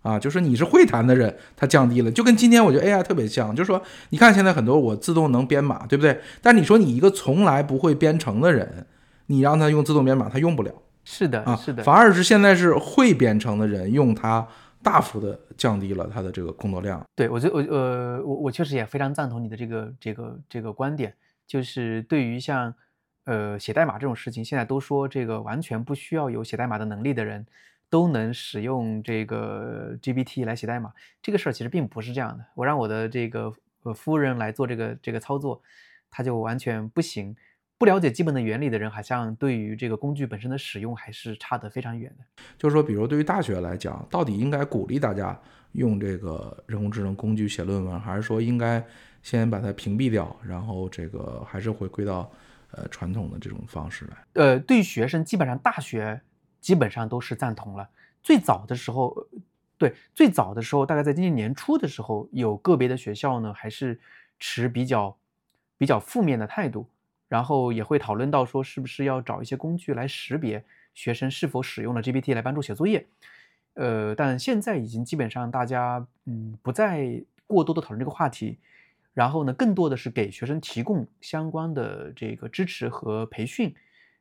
啊。就是你是会弹的人，它降低了，就跟今天我觉得 AI 特别像，就是说你看现在很多我自动能编码，对不对？但你说你一个从来不会编程的人。你让他用自动编码，他用不了。是的，啊，是的，反而是现在是会编程的人用它，大幅的降低了他的这个工作量。对我，觉我呃，我我确实也非常赞同你的这个这个这个观点，就是对于像呃写代码这种事情，现在都说这个完全不需要有写代码的能力的人都能使用这个 GPT 来写代码，这个事儿其实并不是这样的。我让我的这个呃夫人来做这个这个操作，他就完全不行。不了解基本的原理的人，好像对于这个工具本身的使用还是差得非常远的。就是说，比如对于大学来讲，到底应该鼓励大家用这个人工智能工具写论文，还是说应该先把它屏蔽掉，然后这个还是回归到呃传统的这种方式来？呃，对于学生，基本上大学基本上都是赞同了。最早的时候，对最早的时候，大概在今年年初的时候，有个别的学校呢，还是持比较比较负面的态度。然后也会讨论到说，是不是要找一些工具来识别学生是否使用了 GPT 来帮助写作业？呃，但现在已经基本上大家嗯不再过多的讨论这个话题，然后呢，更多的是给学生提供相关的这个支持和培训，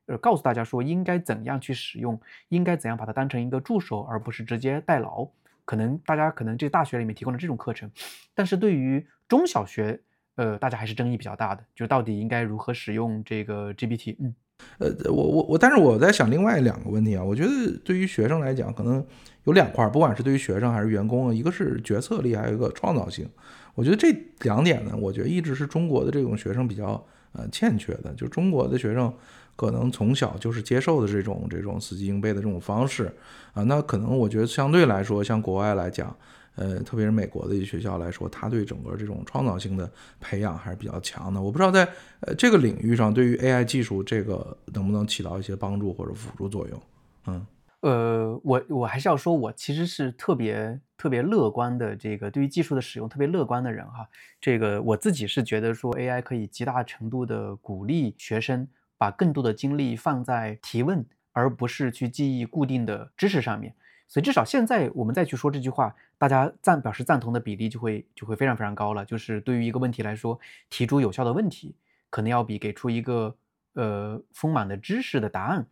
呃，告诉大家说应该怎样去使用，应该怎样把它当成一个助手，而不是直接代劳。可能大家可能这大学里面提供了这种课程，但是对于中小学。呃，大家还是争议比较大的，就到底应该如何使用这个 GPT？嗯，呃，我我我，但是我在想另外两个问题啊。我觉得对于学生来讲，可能有两块，不管是对于学生还是员工啊，一个是决策力，还有一个创造性。我觉得这两点呢，我觉得一直是中国的这种学生比较呃欠缺的。就中国的学生可能从小就是接受的这种这种死记硬背的这种方式啊，那可能我觉得相对来说，像国外来讲。呃，特别是美国的一些学校来说，它对整个这种创造性的培养还是比较强的。我不知道在呃这个领域上，对于 AI 技术这个能不能起到一些帮助或者辅助作用？嗯。呃，我我还是要说，我其实是特别特别乐观的，这个对于技术的使用特别乐观的人哈。这个我自己是觉得说，AI 可以极大程度的鼓励学生把更多的精力放在提问，而不是去记忆固定的知识上面。所以至少现在我们再去说这句话，大家赞表示赞同的比例就会就会非常非常高了。就是对于一个问题来说，提出有效的问题，可能要比给出一个呃丰满的知识的答案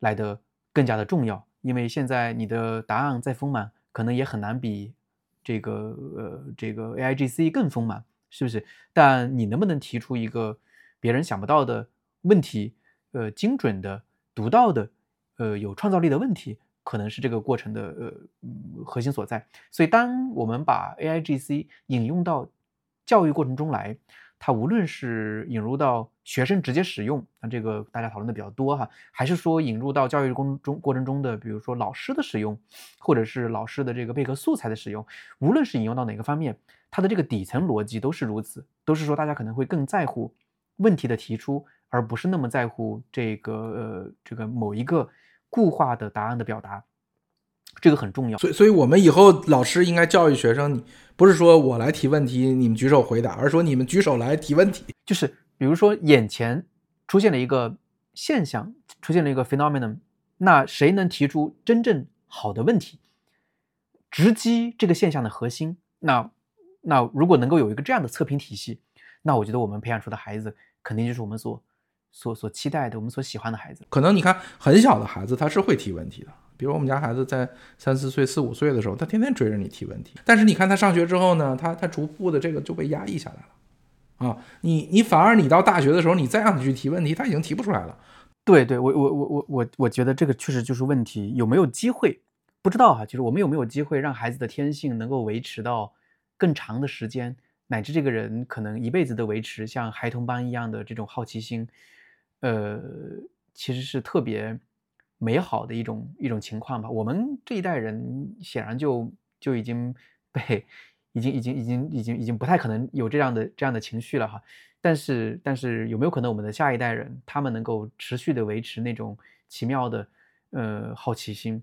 来的。更加的重要，因为现在你的答案再丰满，可能也很难比这个呃这个 A I G C 更丰满，是不是？但你能不能提出一个别人想不到的问题，呃，精准的、独到的、呃，有创造力的问题，可能是这个过程的呃核心所在。所以，当我们把 A I G C 引用到教育过程中来，它无论是引入到学生直接使用，那这个大家讨论的比较多哈，还是说引入到教育工中过程中的，比如说老师的使用，或者是老师的这个备课素材的使用，无论是引用到哪个方面，它的这个底层逻辑都是如此，都是说大家可能会更在乎问题的提出，而不是那么在乎这个呃这个某一个固化的答案的表达。这个很重要，所以，所以我们以后老师应该教育学生，你不是说我来提问题，你们举手回答，而是说你们举手来提问题。就是，比如说眼前出现了一个现象，出现了一个 phenomenon，那谁能提出真正好的问题，直击这个现象的核心？那，那如果能够有一个这样的测评体系，那我觉得我们培养出的孩子，肯定就是我们所所所期待的，我们所喜欢的孩子。可能你看很小的孩子，他是会提问题的。比如我们家孩子在三四岁、四五岁的时候，他天天追着你提问题。但是你看他上学之后呢，他他逐步的这个就被压抑下来了啊。你你反而你到大学的时候，你再让他去提问题，他已经提不出来了。对对，我我我我我我觉得这个确实就是问题。有没有机会？不知道哈。就是我们有没有机会让孩子的天性能够维持到更长的时间，乃至这个人可能一辈子的维持像孩童般一样的这种好奇心，呃，其实是特别。美好的一种一种情况吧。我们这一代人显然就就已经被已经已经已经已经已经不太可能有这样的这样的情绪了哈。但是但是有没有可能我们的下一代人他们能够持续的维持那种奇妙的呃好奇心，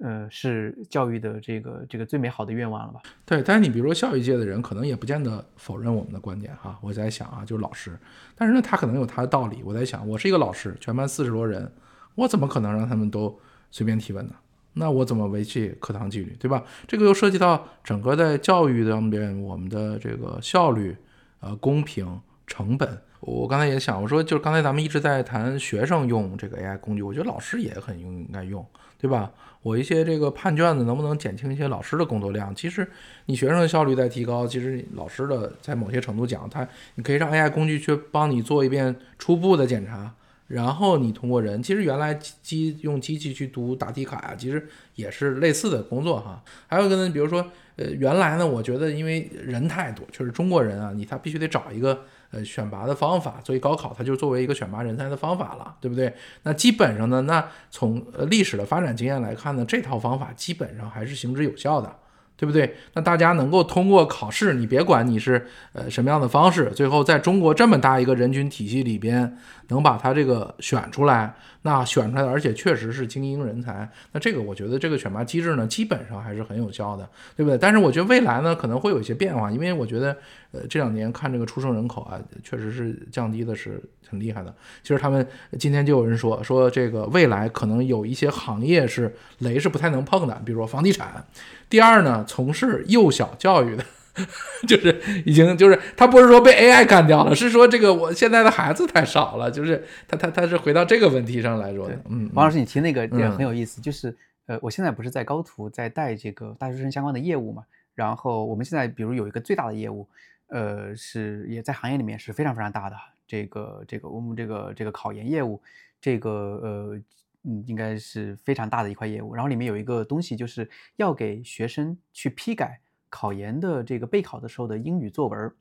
呃是教育的这个这个最美好的愿望了吧？对，但是你比如说教育界的人可能也不见得否认我们的观点哈。我在想啊，就是老师，但是呢他可能有他的道理。我在想，我是一个老师，全班四十多人。我怎么可能让他们都随便提问呢？那我怎么维系课堂纪律，对吧？这个又涉及到整个在教育上面我们的这个效率、呃公平、成本。我刚才也想，我说就是刚才咱们一直在谈学生用这个 AI 工具，我觉得老师也很应该用，对吧？我一些这个判卷子能不能减轻一些老师的工作量？其实你学生的效率在提高，其实老师的在某些程度讲，他你可以让 AI 工具去帮你做一遍初步的检查。然后你通过人，其实原来机用机器去读答题卡呀，其实也是类似的工作哈。还有一个呢，比如说，呃，原来呢，我觉得因为人太多，就是中国人啊，你他必须得找一个呃选拔的方法，所以高考它就作为一个选拔人才的方法了，对不对？那基本上呢，那从历史的发展经验来看呢，这套方法基本上还是行之有效的。对不对？那大家能够通过考试，你别管你是呃什么样的方式，最后在中国这么大一个人群体系里边，能把它这个选出来，那选出来而且确实是精英人才，那这个我觉得这个选拔机制呢，基本上还是很有效的，对不对？但是我觉得未来呢，可能会有一些变化，因为我觉得呃这两年看这个出生人口啊，确实是降低的是很厉害的。其实他们今天就有人说说这个未来可能有一些行业是雷是不太能碰的，比如说房地产。第二呢，从事幼小教育的，就是已经就是他不是说被 AI 干掉了，是说这个我现在的孩子太少了，就是他他他是回到这个问题上来说的。嗯，王老师，你提那个也很有意思，就是呃，我现在不是在高途在带这个大学生相关的业务嘛，然后我们现在比如有一个最大的业务，呃，是也在行业里面是非常非常大的，这个这个我们这个这个考研业务，这个呃。嗯，应该是非常大的一块业务。然后里面有一个东西，就是要给学生去批改考研的这个备考的时候的英语作文。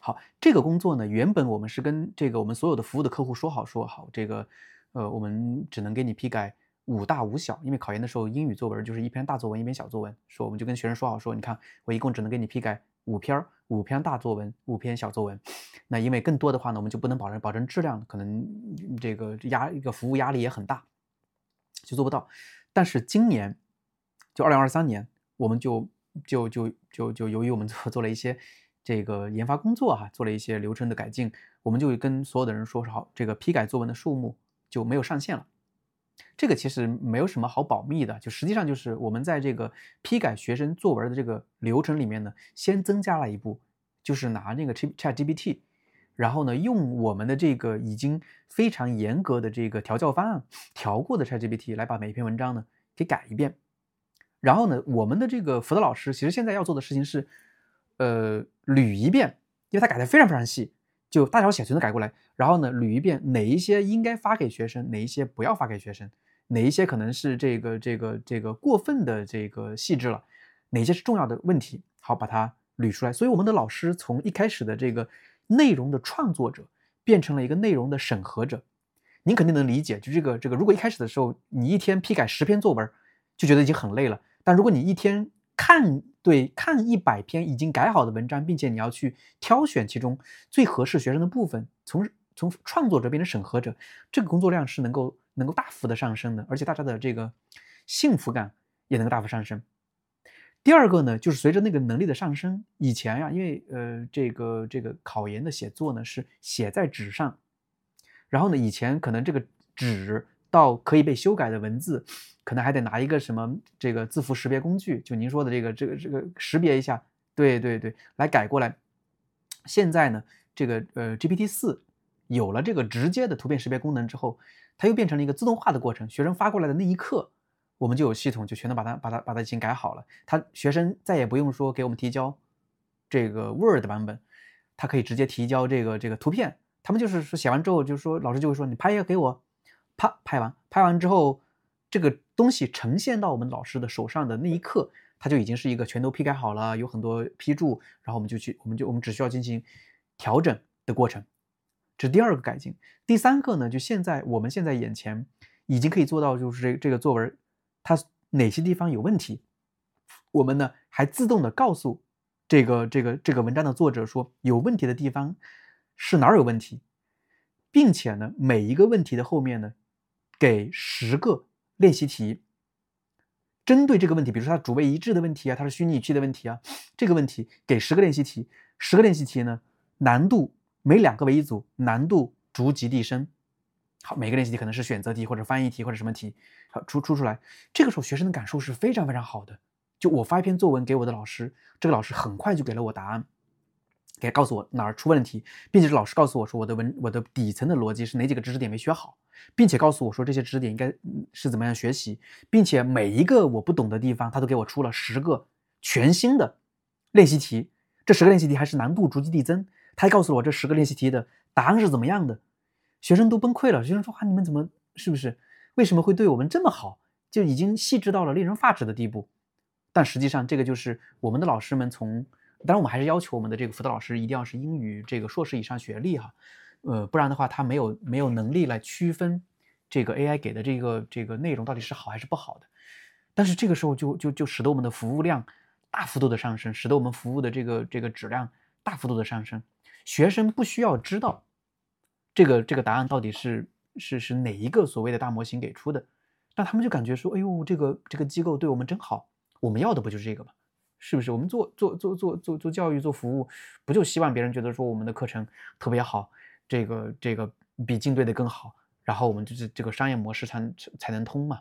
好，这个工作呢，原本我们是跟这个我们所有的服务的客户说好，说好这个，呃，我们只能给你批改五大五小，因为考研的时候英语作文就是一篇大作文一篇小作文，说我们就跟学生说好说，你看我一共只能给你批改五篇，五篇大作文，五篇小作文。那因为更多的话呢，我们就不能保证保证质量，可能这个压一个服务压力也很大，就做不到。但是今年就二零二三年，我们就就就就就由于我们做 做了一些这个研发工作哈，做了一些流程的改进，我们就跟所有的人说是好，这个批改作文的数目就没有上限了。这个其实没有什么好保密的，就实际上就是我们在这个批改学生作文的这个流程里面呢，先增加了一步，就是拿那个 Chat GPT，然后呢用我们的这个已经非常严格的这个调教方案调过的 Chat GPT 来把每一篇文章呢给改一遍，然后呢我们的这个辅导老师其实现在要做的事情是，呃捋一遍，因为他改的非常非常细。就大小写全都改过来，然后呢捋一遍哪一些应该发给学生，哪一些不要发给学生，哪一些可能是这个这个这个过分的这个细致了，哪些是重要的问题，好把它捋出来。所以我们的老师从一开始的这个内容的创作者，变成了一个内容的审核者。您肯定能理解，就这个这个，如果一开始的时候你一天批改十篇作文，就觉得已经很累了，但如果你一天看。对，看一百篇已经改好的文章，并且你要去挑选其中最合适学生的部分，从从创作者变成审核者，这个工作量是能够能够大幅的上升的，而且大家的这个幸福感也能够大幅上升。第二个呢，就是随着那个能力的上升，以前呀，因为呃这个这个考研的写作呢是写在纸上，然后呢以前可能这个纸。到可以被修改的文字，可能还得拿一个什么这个字符识别工具，就您说的这个这个这个识别一下，对对对，来改过来。现在呢，这个呃 GPT 四有了这个直接的图片识别功能之后，它又变成了一个自动化的过程。学生发过来的那一刻，我们就有系统就全都把它把它把它已经改好了。他学生再也不用说给我们提交这个 Word 版本，他可以直接提交这个这个图片。他们就是说写完之后，就说老师就会说你拍一个给我。啪，拍完，拍完之后，这个东西呈现到我们老师的手上的那一刻，它就已经是一个全都批改好了，有很多批注，然后我们就去，我们就我们只需要进行调整的过程。这是第二个改进。第三个呢，就现在我们现在眼前已经可以做到，就是这这个作文它哪些地方有问题，我们呢还自动的告诉这个这个这个文章的作者说有问题的地方是哪儿有问题，并且呢每一个问题的后面呢。给十个练习题，针对这个问题，比如说它主谓一致的问题啊，它是虚拟语气的问题啊，这个问题给十个练习题，十个练习题呢，难度每两个为一组，难度逐级递升。好，每个练习题可能是选择题或者翻译题或者什么题，好出出出来，这个时候学生的感受是非常非常好的。就我发一篇作文给我的老师，这个老师很快就给了我答案。给告诉我哪儿出问题，并且是老师告诉我说我的文我的底层的逻辑是哪几个知识点没学好，并且告诉我说这些知识点应该是怎么样学习，并且每一个我不懂的地方，他都给我出了十个全新的练习题，这十个练习题还是难度逐级递增，他还告诉我这十个练习题的答案是怎么样的，学生都崩溃了，学生说啊你们怎么是不是为什么会对我们这么好，就已经细致到了令人发指的地步，但实际上这个就是我们的老师们从。当然，我们还是要求我们的这个辅导老师一定要是英语这个硕士以上学历哈，呃，不然的话他没有没有能力来区分这个 AI 给的这个这个内容到底是好还是不好的。但是这个时候就就就使得我们的服务量大幅度的上升，使得我们服务的这个这个质量大幅度的上升。学生不需要知道这个这个答案到底是是是哪一个所谓的大模型给出的，那他们就感觉说，哎呦，这个这个机构对我们真好，我们要的不就是这个吗？是不是我们做做做做做做教育做服务，不就希望别人觉得说我们的课程特别好，这个这个比竞对的更好，然后我们就是这个商业模式才才能通嘛？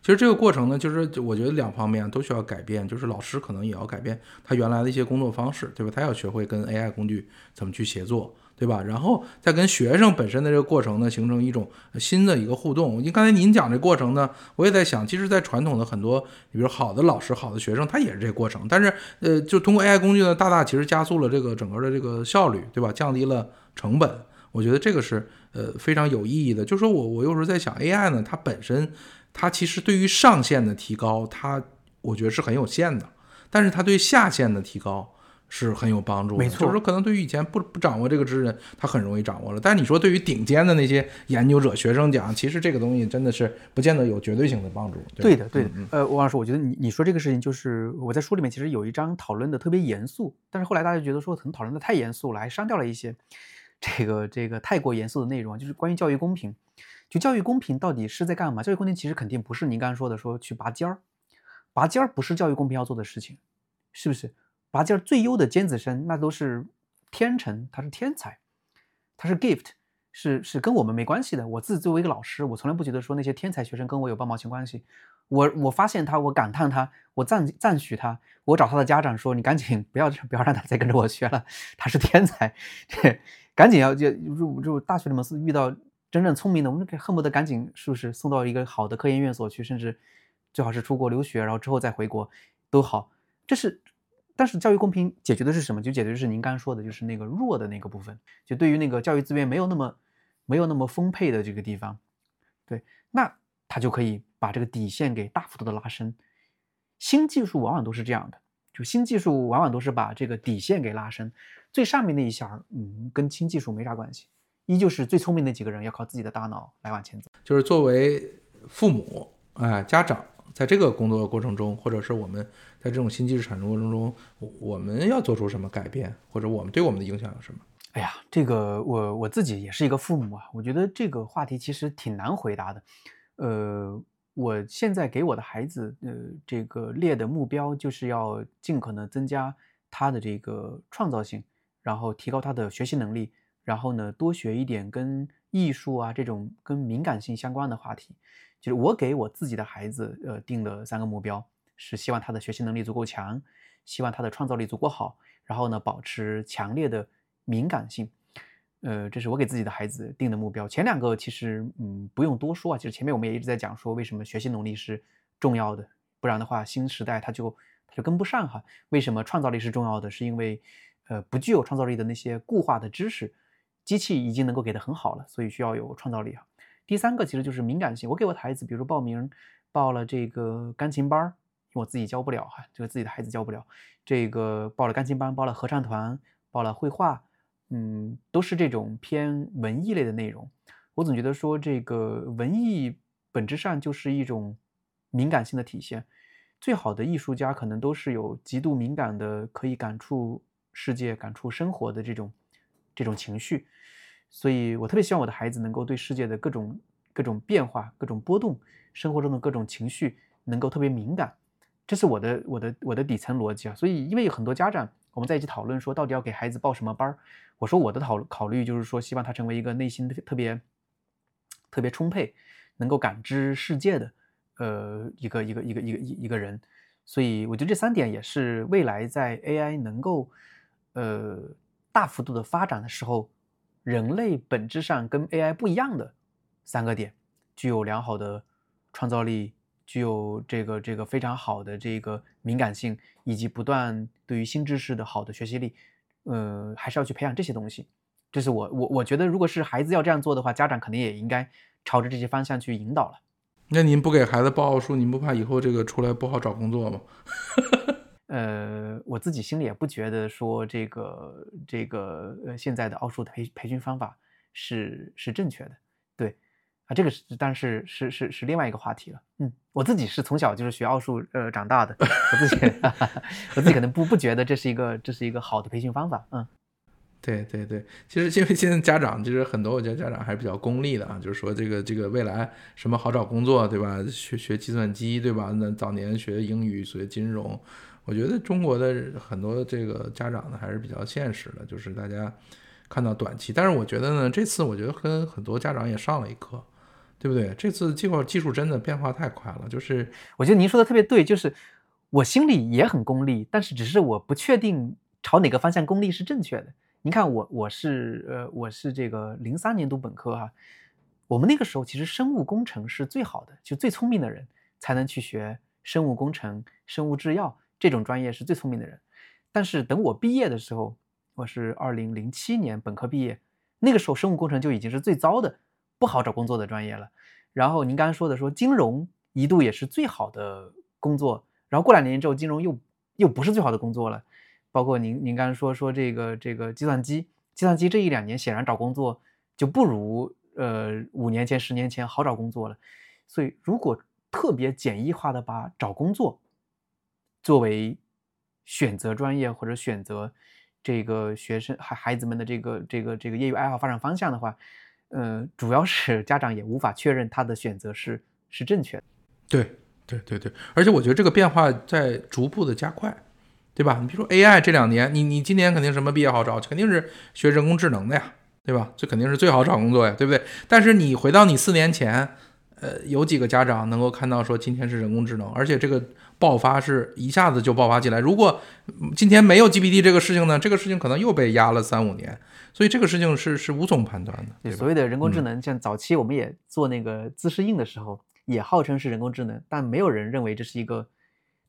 其实这个过程呢，就是我觉得两方面都需要改变，就是老师可能也要改变他原来的一些工作方式，对吧？他要学会跟 AI 工具怎么去协作。对吧？然后再跟学生本身的这个过程呢，形成一种新的一个互动。因刚才您讲这过程呢，我也在想，其实，在传统的很多，比如好的老师、好的学生，他也是这个过程。但是，呃，就通过 AI 工具呢，大大其实加速了这个整个的这个效率，对吧？降低了成本。我觉得这个是呃非常有意义的。就说我我有时候在想，AI 呢，它本身它其实对于上限的提高，它我觉得是很有限的。但是它对下限的提高。是很有帮助的。没错就是说可能对于以前不不掌握这个知识人，他很容易掌握了。但你说对于顶尖的那些研究者、学生讲，其实这个东西真的是不见得有绝对性的帮助。吧对的，对的嗯。呃，王老师，我觉得你你说这个事情，就是我在书里面其实有一章讨论的特别严肃，但是后来大家觉得说可能讨论的太严肃了，还删掉了一些这个这个太过严肃的内容，就是关于教育公平。就教育公平到底是在干嘛？教育公平其实肯定不是您刚刚说的说去拔尖儿，拔尖儿不是教育公平要做的事情，是不是？拔尖儿最优的尖子生那都是天成，他是天才，他是 gift，是是跟我们没关系的。我自己作为一个老师，我从来不觉得说那些天才学生跟我有半毛钱关系。我我发现他，我感叹他，我赞赞许他，我找他的家长说：“你赶紧不要 不要让他再跟着我学了，他是天才，这，赶紧要就入入大学里面是遇到真正聪明的，我们就恨不得赶紧是不是送到一个好的科研院所去，甚至最好是出国留学，然后之后再回国都好。这是，但是教育公平解决的是什么？就解决的是您刚刚说的，就是那个弱的那个部分，就对于那个教育资源没有那么没有那么丰沛的这个地方，对，那他就可以把这个底线给大幅度的拉伸。新技术往往都是这样的，就新技术往往都是把这个底线给拉伸，最上面那一下，嗯，跟新技术没啥关系，依旧是最聪明那几个人要靠自己的大脑来往前走。就是作为父母，哎，家长，在这个工作过程中，或者是我们在这种新技术产生过程中，我我们要做出什么改变，或者我们对我们的影响有什么？哎呀，这个我我自己也是一个父母啊，我觉得这个话题其实挺难回答的。呃，我现在给我的孩子，呃，这个列的目标就是要尽可能增加他的这个创造性，然后提高他的学习能力，然后呢，多学一点跟艺术啊这种跟敏感性相关的话题。就是我给我自己的孩子，呃，定的三个目标是希望他的学习能力足够强，希望他的创造力足够好，然后呢，保持强烈的敏感性。呃，这是我给自己的孩子定的目标。前两个其实，嗯，不用多说啊。其实前面我们也一直在讲说，为什么学习能力是重要的，不然的话，新时代它就它就跟不上哈。为什么创造力是重要的？是因为，呃，不具有创造力的那些固化的知识，机器已经能够给的很好了，所以需要有创造力啊。第三个其实就是敏感性。我给我的孩子，比如说报名报了这个钢琴班儿，我自己教不了哈，这个自己的孩子教不了。这个报了钢琴班，报了合唱团，报了绘画。嗯，都是这种偏文艺类的内容。我总觉得说，这个文艺本质上就是一种敏感性的体现。最好的艺术家可能都是有极度敏感的，可以感触世界、感触生活的这种这种情绪。所以我特别希望我的孩子能够对世界的各种各种变化、各种波动、生活中的各种情绪能够特别敏感。这是我的我的我的底层逻辑啊。所以，因为有很多家长。我们在一起讨论说，到底要给孩子报什么班儿？我说我的讨考虑就是说，希望他成为一个内心特别特别充沛，能够感知世界的，呃，一个一个一个一个一一个人。所以我觉得这三点也是未来在 AI 能够呃大幅度的发展的时候，人类本质上跟 AI 不一样的三个点：具有良好的创造力。具有这个这个非常好的这个敏感性，以及不断对于新知识的好的学习力，呃，还是要去培养这些东西。这是我我我觉得，如果是孩子要这样做的话，家长肯定也应该朝着这些方向去引导了。那您不给孩子报奥数，您不怕以后这个出来不好找工作吗？呃，我自己心里也不觉得说这个这个呃现在的奥数的培培训方法是是正确的，对。啊，这个是，但是是是是另外一个话题了。嗯，我自己是从小就是学奥数呃长大的，我自己 我自己可能不不觉得这是一个这是一个好的培训方法。嗯，对对对，其实因为现在家长就是很多，我觉得家长还是比较功利的啊，就是说这个这个未来什么好找工作，对吧？学学计算机，对吧？那早年学英语学金融，我觉得中国的很多这个家长呢还是比较现实的，就是大家看到短期，但是我觉得呢，这次我觉得跟很多家长也上了一课。对不对？这次技术技术真的变化太快了，就是我觉得您说的特别对，就是我心里也很功利，但是只是我不确定朝哪个方向功利是正确的。您看我我是呃我是这个零三年读本科哈，我们那个时候其实生物工程是最好的，就最聪明的人才能去学生物工程、生物制药这种专业是最聪明的人。但是等我毕业的时候，我是二零零七年本科毕业，那个时候生物工程就已经是最糟的。不好找工作的专业了，然后您刚刚说的说金融一度也是最好的工作，然后过两年之后金融又又不是最好的工作了，包括您您刚才说说这个这个计算机，计算机这一两年显然找工作就不如呃五年前十年前好找工作了，所以如果特别简易化的把找工作作为选择专业或者选择这个学生孩孩子们的这个这个这个业余爱好发展方向的话，呃，主要是家长也无法确认他的选择是是正确的。对对对对，而且我觉得这个变化在逐步的加快，对吧？你比如说 AI 这两年，你你今年肯定什么毕业好找，肯定是学人工智能的呀，对吧？这肯定是最好找工作呀，对不对？但是你回到你四年前，呃，有几个家长能够看到说今天是人工智能，而且这个爆发是一下子就爆发起来。如果今天没有 GPT 这个事情呢，这个事情可能又被压了三五年，所以这个事情是是无从判断的。对所谓的人工智能，像早期我们也做那个自适应的时候，也号称是人工智能，但没有人认为这是一个。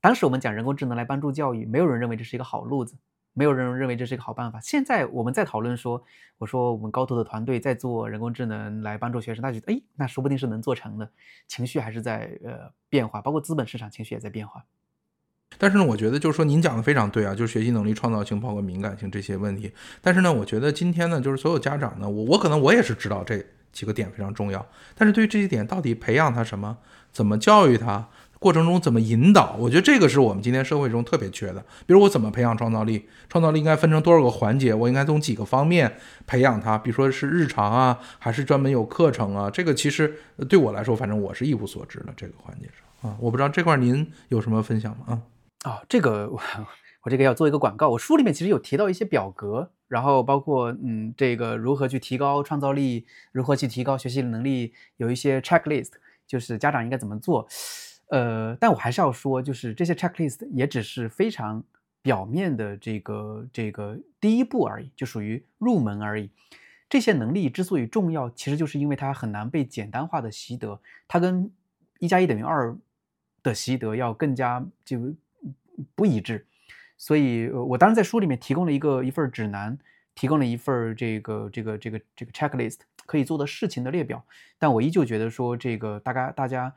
当时我们讲人工智能来帮助教育，没有人认为这是一个好路子，没有人认为这是一个好办法。现在我们在讨论说，我说我们高途的团队在做人工智能来帮助学生，他觉得哎，那说不定是能做成的。情绪还是在呃变化，包括资本市场情绪也在变化。但是呢，我觉得就是说您讲的非常对啊，就是学习能力、创造性，包括敏感性这些问题。但是呢，我觉得今天呢，就是所有家长呢，我我可能我也是知道这几个点非常重要，但是对于这些点到底培养他什么，怎么教育他，过程中怎么引导，我觉得这个是我们今天社会中特别缺的。比如我怎么培养创造力，创造力应该分成多少个环节，我应该从几个方面培养它，比如说是日常啊，还是专门有课程啊？这个其实对我来说，反正我是一无所知的这个环节上啊，我不知道这块您有什么分享吗？啊？啊、这个我 我这个要做一个广告。我书里面其实有提到一些表格，然后包括嗯，这个如何去提高创造力，如何去提高学习能力，有一些 checklist，就是家长应该怎么做。呃，但我还是要说，就是这些 checklist 也只是非常表面的这个这个第一步而已，就属于入门而已。这些能力之所以重要，其实就是因为它很难被简单化的习得，它跟一加一等于二的习得要更加就不一致。所以，我当时在书里面提供了一个一份指南，提供了一份这个这个这个这个 checklist 可以做的事情的列表。但我依旧觉得说，这个大家大家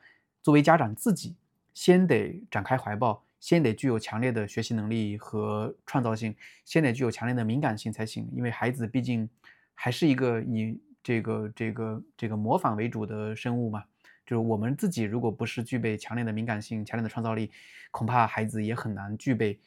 作为家长自己，先得展开怀抱，先得具有强烈的学习能力和创造性，先得具有强烈的敏感性才行。因为孩子毕竟还是一个以这个这个这个模仿为主的生物嘛。就是我们自己如果不是具备强烈的敏感性、强烈的创造力，恐怕孩子也很难具备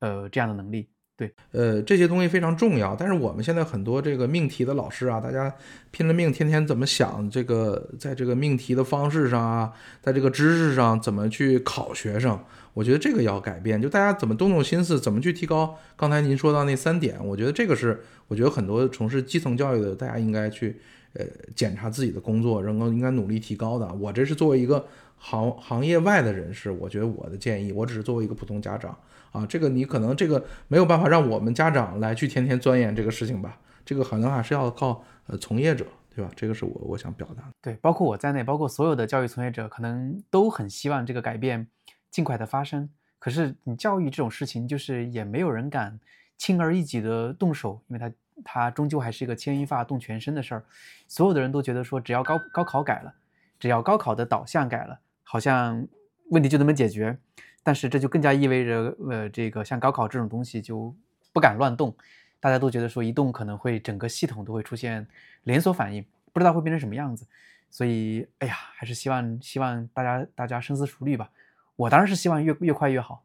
呃这样的能力。对，呃，这些东西非常重要，但是我们现在很多这个命题的老师啊，大家拼了命，天天怎么想这个，在这个命题的方式上啊，在这个知识上怎么去考学生，我觉得这个要改变，就大家怎么动动心思，怎么去提高。刚才您说到那三点，我觉得这个是，我觉得很多从事基层教育的，大家应该去呃检查自己的工作，然后应该努力提高的。我这是作为一个行行业外的人士，我觉得我的建议，我只是作为一个普通家长。啊，这个你可能这个没有办法让我们家长来去天天钻研这个事情吧，这个可能还是要靠呃从业者，对吧？这个是我我想表达的。对，包括我在内，包括所有的教育从业者，可能都很希望这个改变尽快的发生。可是你教育这种事情，就是也没有人敢轻而易举的动手，因为它它终究还是一个牵一发动全身的事儿。所有的人都觉得说，只要高高考改了，只要高考的导向改了，好像问题就能解决。但是这就更加意味着，呃，这个像高考这种东西就不敢乱动，大家都觉得说一动可能会整个系统都会出现连锁反应，不知道会变成什么样子。所以，哎呀，还是希望希望大家大家深思熟虑吧。我当然是希望越越快越好。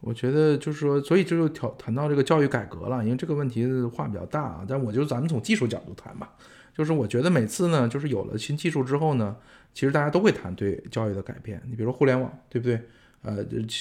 我觉得就是说，所以这就调谈到这个教育改革了，因为这个问题话比较大啊。但我就咱们从技术角度谈吧，就是我觉得每次呢，就是有了新技术之后呢，其实大家都会谈对教育的改变。你比如说互联网，对不对？呃，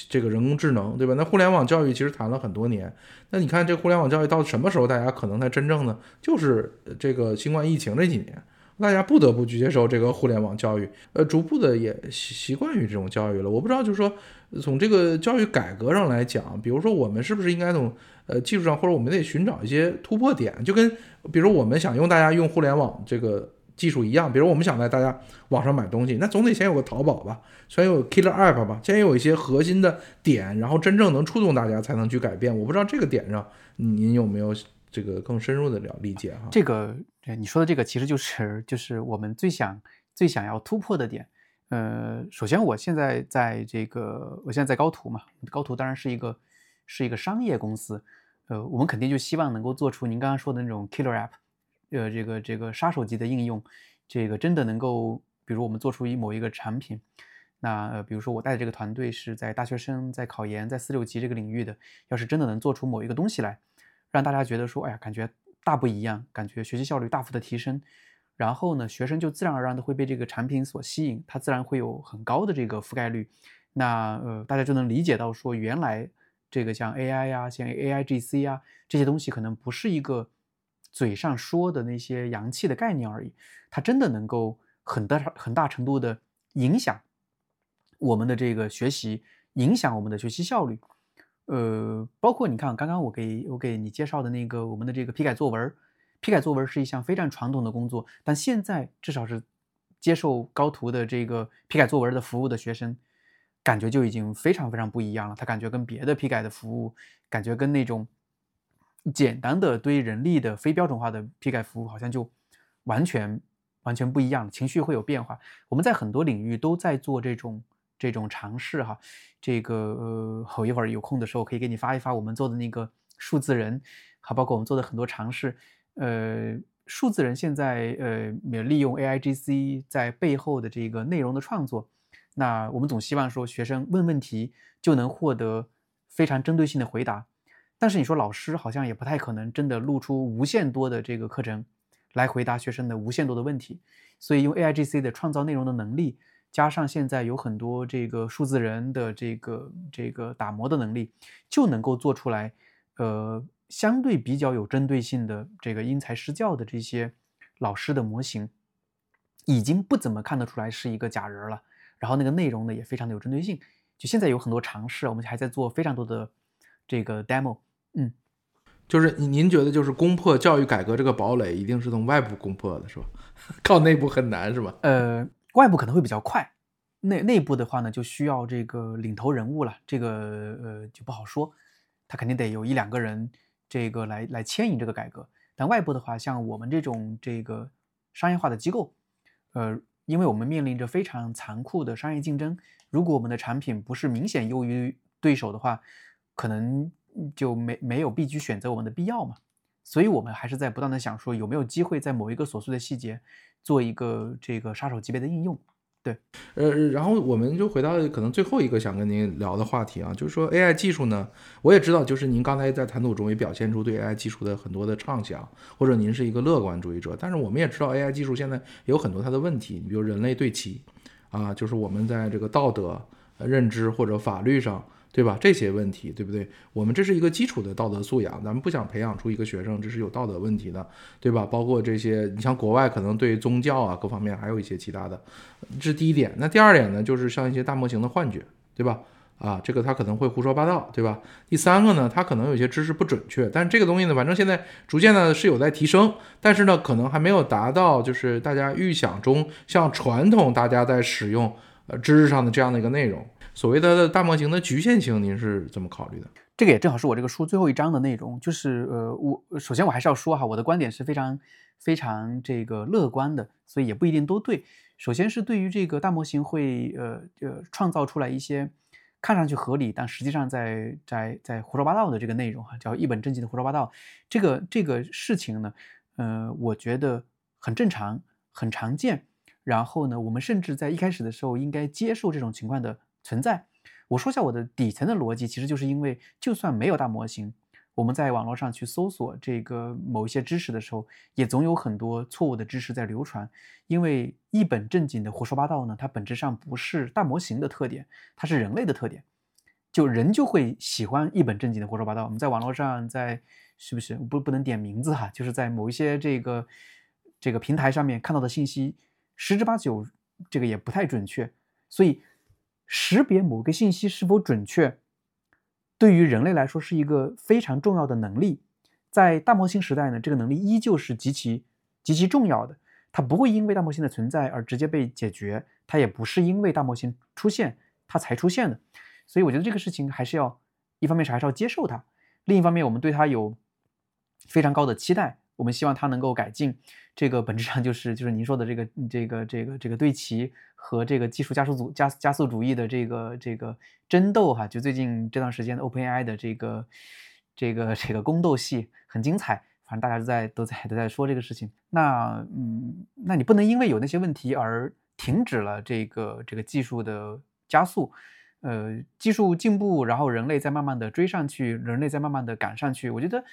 这个人工智能，对吧？那互联网教育其实谈了很多年。那你看这互联网教育到什么时候大家可能才真正呢？就是这个新冠疫情这几年，大家不得不去接受这个互联网教育，呃，逐步的也习习惯于这种教育了。我不知道，就是说从这个教育改革上来讲，比如说我们是不是应该从呃技术上，或者我们得寻找一些突破点，就跟比如我们想用大家用互联网这个。技术一样，比如我们想在大家网上买东西，那总得先有个淘宝吧，先有 killer app 吧，先有一些核心的点，然后真正能触动大家，才能去改变。我不知道这个点上您有没有这个更深入的了理解哈？这个你说的这个其实就是就是我们最想最想要突破的点。呃，首先我现在在这个我现在在高途嘛，高途当然是一个是一个商业公司。呃，我们肯定就希望能够做出您刚刚说的那种 killer app，呃，这个这个杀手级的应用，这个真的能够，比如我们做出一某一个产品，那呃，比如说我带的这个团队是在大学生、在考研、在四六级这个领域的，要是真的能做出某一个东西来，让大家觉得说，哎呀，感觉大不一样，感觉学习效率大幅的提升，然后呢，学生就自然而然的会被这个产品所吸引，它自然会有很高的这个覆盖率，那呃，大家就能理解到说，原来。这个像 AI 呀，像 AIGC 呀，这些东西可能不是一个嘴上说的那些洋气的概念而已，它真的能够很大很大程度的影响我们的这个学习，影响我们的学习效率。呃，包括你看，刚刚我给我给你介绍的那个我们的这个批改作文，批改作文是一项非常传统的工作，但现在至少是接受高图的这个批改作文的服务的学生。感觉就已经非常非常不一样了。他感觉跟别的批改的服务，感觉跟那种简单的对人力的非标准化的批改服务，好像就完全完全不一样，情绪会有变化。我们在很多领域都在做这种这种尝试哈。这个呃，后一会儿有空的时候可以给你发一发我们做的那个数字人，好，包括我们做的很多尝试。呃，数字人现在呃也利用 AIGC 在背后的这个内容的创作。那我们总希望说，学生问问题就能获得非常针对性的回答，但是你说老师好像也不太可能真的录出无限多的这个课程来回答学生的无限多的问题，所以用 AIGC 的创造内容的能力，加上现在有很多这个数字人的这个这个打磨的能力，就能够做出来，呃，相对比较有针对性的这个因材施教的这些老师的模型，已经不怎么看得出来是一个假人了。然后那个内容呢也非常的有针对性，就现在有很多尝试，我们还在做非常多的这个 demo。嗯，就是您您觉得就是攻破教育改革这个堡垒一定是从外部攻破的，是吧？靠内部很难，是吧？呃，外部可能会比较快，内内部的话呢就需要这个领头人物了，这个呃就不好说，他肯定得有一两个人这个来来牵引这个改革。但外部的话，像我们这种这个商业化的机构，呃。因为我们面临着非常残酷的商业竞争，如果我们的产品不是明显优于对手的话，可能就没没有必须选择我们的必要嘛。所以，我们还是在不断的想说，有没有机会在某一个琐碎的细节做一个这个杀手级别的应用。对，呃，然后我们就回到可能最后一个想跟您聊的话题啊，就是说 AI 技术呢，我也知道，就是您刚才在谈吐中也表现出对 AI 技术的很多的畅想，或者您是一个乐观主义者。但是我们也知道 AI 技术现在有很多它的问题，比如人类对齐，啊，就是我们在这个道德、认知或者法律上。对吧？这些问题，对不对？我们这是一个基础的道德素养，咱们不想培养出一个学生这是有道德问题的，对吧？包括这些，你像国外可能对宗教啊各方面还有一些其他的，这是第一点。那第二点呢，就是像一些大模型的幻觉，对吧？啊，这个他可能会胡说八道，对吧？第三个呢，他可能有些知识不准确，但是这个东西呢，反正现在逐渐呢是有在提升，但是呢，可能还没有达到就是大家预想中像传统大家在使用呃知识上的这样的一个内容。所谓的大模型的局限性，您是怎么考虑的？这个也正好是我这个书最后一章的内容。就是呃，我首先我还是要说哈，我的观点是非常非常这个乐观的，所以也不一定都对。首先是对于这个大模型会呃呃创造出来一些看上去合理，但实际上在在在胡说八道的这个内容哈，叫一本正经的胡说八道。这个这个事情呢，呃，我觉得很正常，很常见。然后呢，我们甚至在一开始的时候应该接受这种情况的。存在，我说一下我的底层的逻辑，其实就是因为，就算没有大模型，我们在网络上去搜索这个某一些知识的时候，也总有很多错误的知识在流传。因为一本正经的胡说八道呢，它本质上不是大模型的特点，它是人类的特点。就人就会喜欢一本正经的胡说八道。我们在网络上，在是不是不不能点名字哈？就是在某一些这个这个平台上面看到的信息，十之八九这个也不太准确，所以。识别某个信息是否准确，对于人类来说是一个非常重要的能力。在大模型时代呢，这个能力依旧是极其极其重要的。它不会因为大模型的存在而直接被解决，它也不是因为大模型出现它才出现的。所以我觉得这个事情还是要，一方面是还是要接受它，另一方面我们对它有非常高的期待。我们希望它能够改进，这个本质上就是就是您说的这个这个这个这个对齐和这个技术加速组加加速主义的这个这个争斗哈。就最近这段时间的 OpenAI 的这个这个这个宫斗戏很精彩，反正大家都在都在都在说这个事情。那嗯，那你不能因为有那些问题而停止了这个这个技术的加速。呃，技术进步，然后人类在慢慢的追上去，人类在慢慢的赶上去。我觉得，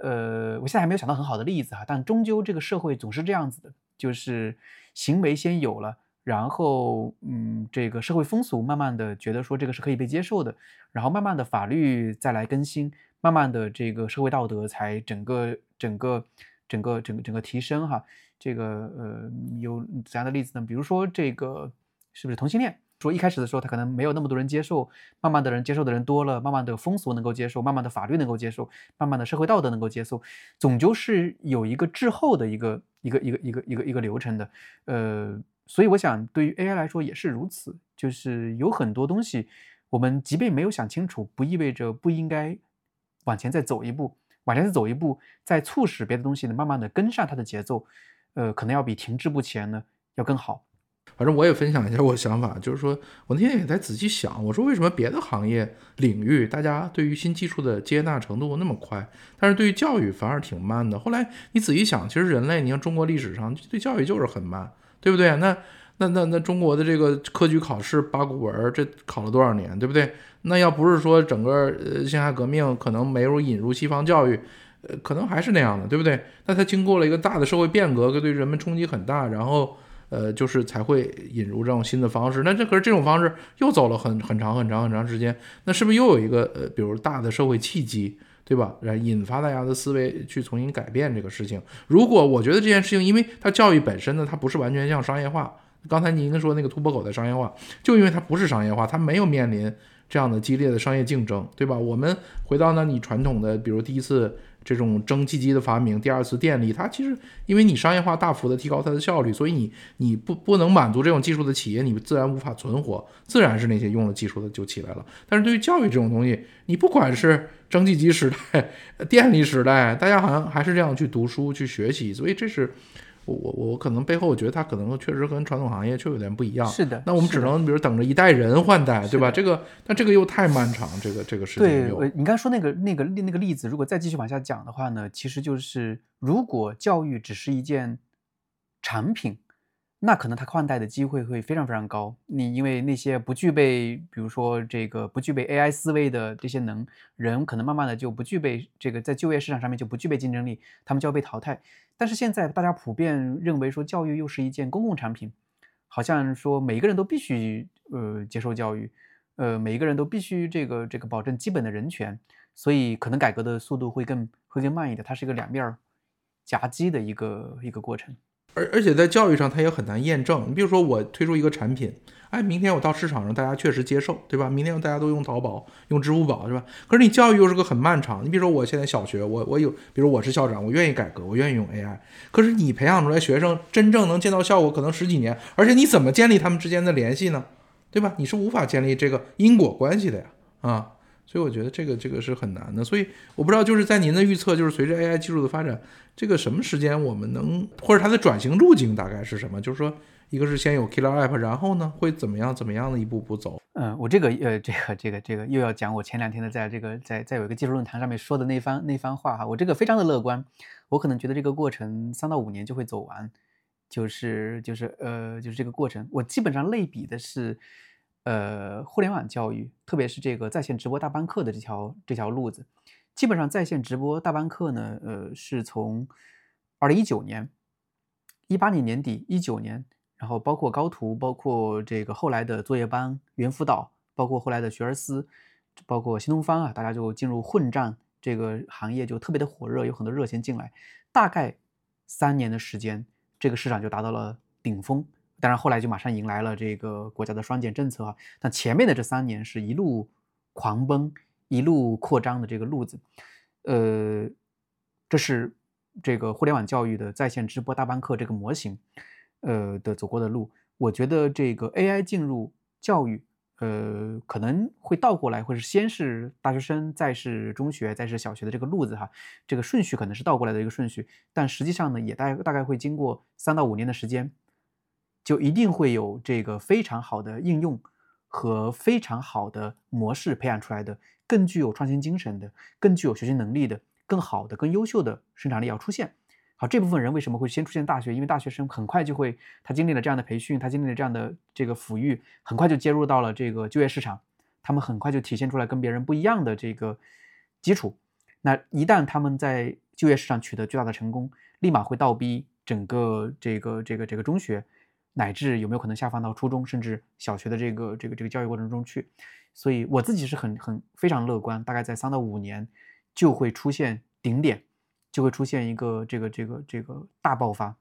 呃，我现在还没有想到很好的例子哈，但终究这个社会总是这样子的，就是行为先有了，然后嗯，这个社会风俗慢慢的觉得说这个是可以被接受的，然后慢慢的法律再来更新，慢慢的这个社会道德才整个整个整个整个整个提升哈。这个呃，有怎样的例子呢？比如说这个是不是同性恋？说一开始的时候，他可能没有那么多人接受，慢慢的人接受的人多了，慢慢的风俗能够接受，慢慢的法律能够接受，慢慢的社会道德能够接受，总究是有一个滞后的一个一个一个一个一个一个流程的。呃，所以我想对于 AI 来说也是如此，就是有很多东西，我们即便没有想清楚，不意味着不应该往前再走一步，往前再走一步，再促使别的东西呢慢慢的跟上它的节奏，呃，可能要比停滞不前呢要更好。反正我也分享一下我想法，就是说我那天也在仔细想，我说为什么别的行业领域大家对于新技术的接纳程度那么快，但是对于教育反而挺慢的。后来你仔细想，其实人类，你看中国历史上对教育就是很慢，对不对？那那那那中国的这个科举考试八股文，这考了多少年，对不对？那要不是说整个呃辛亥革命可能没有引入西方教育，呃，可能还是那样的，对不对？那它经过了一个大的社会变革，对人们冲击很大，然后。呃，就是才会引入这种新的方式，那这可是这种方式又走了很很长很长很长时间，那是不是又有一个呃，比如大的社会契机，对吧？来引发大家的思维去重新改变这个事情？如果我觉得这件事情，因为它教育本身呢，它不是完全像商业化。刚才您说那个突破口在商业化，就因为它不是商业化，它没有面临这样的激烈的商业竞争，对吧？我们回到那你传统的，比如第一次。这种蒸汽机的发明，第二次电力，它其实因为你商业化大幅的提高它的效率，所以你你不不能满足这种技术的企业，你自然无法存活，自然是那些用了技术的就起来了。但是对于教育这种东西，你不管是蒸汽机时代、电力时代，大家好像还是这样去读书去学习，所以这是。我我我可能背后我觉得它可能确实跟传统行业确有点不一样。是的，那我们只能比如等着一代人换代，对吧？这个但这个又太漫长，这个这个时间。对，你刚说那个那个那个例子，如果再继续往下讲的话呢，其实就是如果教育只是一件产品。那可能它换代的机会会非常非常高。你因为那些不具备，比如说这个不具备 AI 思维的这些能人，可能慢慢的就不具备这个在就业市场上面就不具备竞争力，他们就要被淘汰。但是现在大家普遍认为说教育又是一件公共产品，好像说每一个人都必须呃接受教育，呃每一个人都必须这个这个保证基本的人权，所以可能改革的速度会更会更慢一点。它是一个两面夹击的一个一个过程。而而且在教育上，它也很难验证。你比如说，我推出一个产品，哎，明天我到市场上，大家确实接受，对吧？明天大家都用淘宝、用支付宝，是吧？可是你教育又是个很漫长。你比如说，我现在小学，我我有，比如我是校长，我愿意改革，我愿意用 AI。可是你培养出来学生，真正能见到效果，可能十几年。而且你怎么建立他们之间的联系呢？对吧？你是无法建立这个因果关系的呀，啊。所以我觉得这个这个是很难的，所以我不知道就是在您的预测，就是随着 AI 技术的发展，这个什么时间我们能或者它的转型路径大概是什么？就是说，一个是先有 killer app，然后呢会怎么样怎么样的一步步走？嗯，我这个呃 这个这个这个又要讲我前两天的在这个在在有一个技术论坛上面说的那番那番话哈，我这个非常的乐观，我可能觉得这个过程三到五年就会走完，就是就是呃就是这个过程，我基本上类比的是。呃，互联网教育，特别是这个在线直播大班课的这条这条路子，基本上在线直播大班课呢，呃，是从二零一九年、一八年年底、一九年，然后包括高途，包括这个后来的作业班、猿辅导，包括后来的学而思，包括新东方啊，大家就进入混战这个行业，就特别的火热，有很多热钱进来，大概三年的时间，这个市场就达到了顶峰。当然，后来就马上迎来了这个国家的双减政策啊。但前面的这三年是一路狂奔、一路扩张的这个路子，呃，这是这个互联网教育的在线直播大班课这个模型，呃的走过的路。我觉得这个 AI 进入教育，呃，可能会倒过来，或者先是大学生，再是中学，再是小学的这个路子哈。这个顺序可能是倒过来的一个顺序，但实际上呢，也大大概会经过三到五年的时间。就一定会有这个非常好的应用和非常好的模式培养出来的，更具有创新精神的、更具有学习能力的、更好的、更优秀的生产力要出现。好，这部分人为什么会先出现大学？因为大学生很快就会，他经历了这样的培训，他经历了这样的这个抚育，很快就接入到了这个就业市场，他们很快就体现出来跟别人不一样的这个基础。那一旦他们在就业市场取得巨大的成功，立马会倒逼整个这个这个这个中学。乃至有没有可能下放到初中甚至小学的这个这个这个教育过程中去？所以我自己是很很非常乐观，大概在三到五年就会出现顶点，就会出现一个这个这个这个大爆发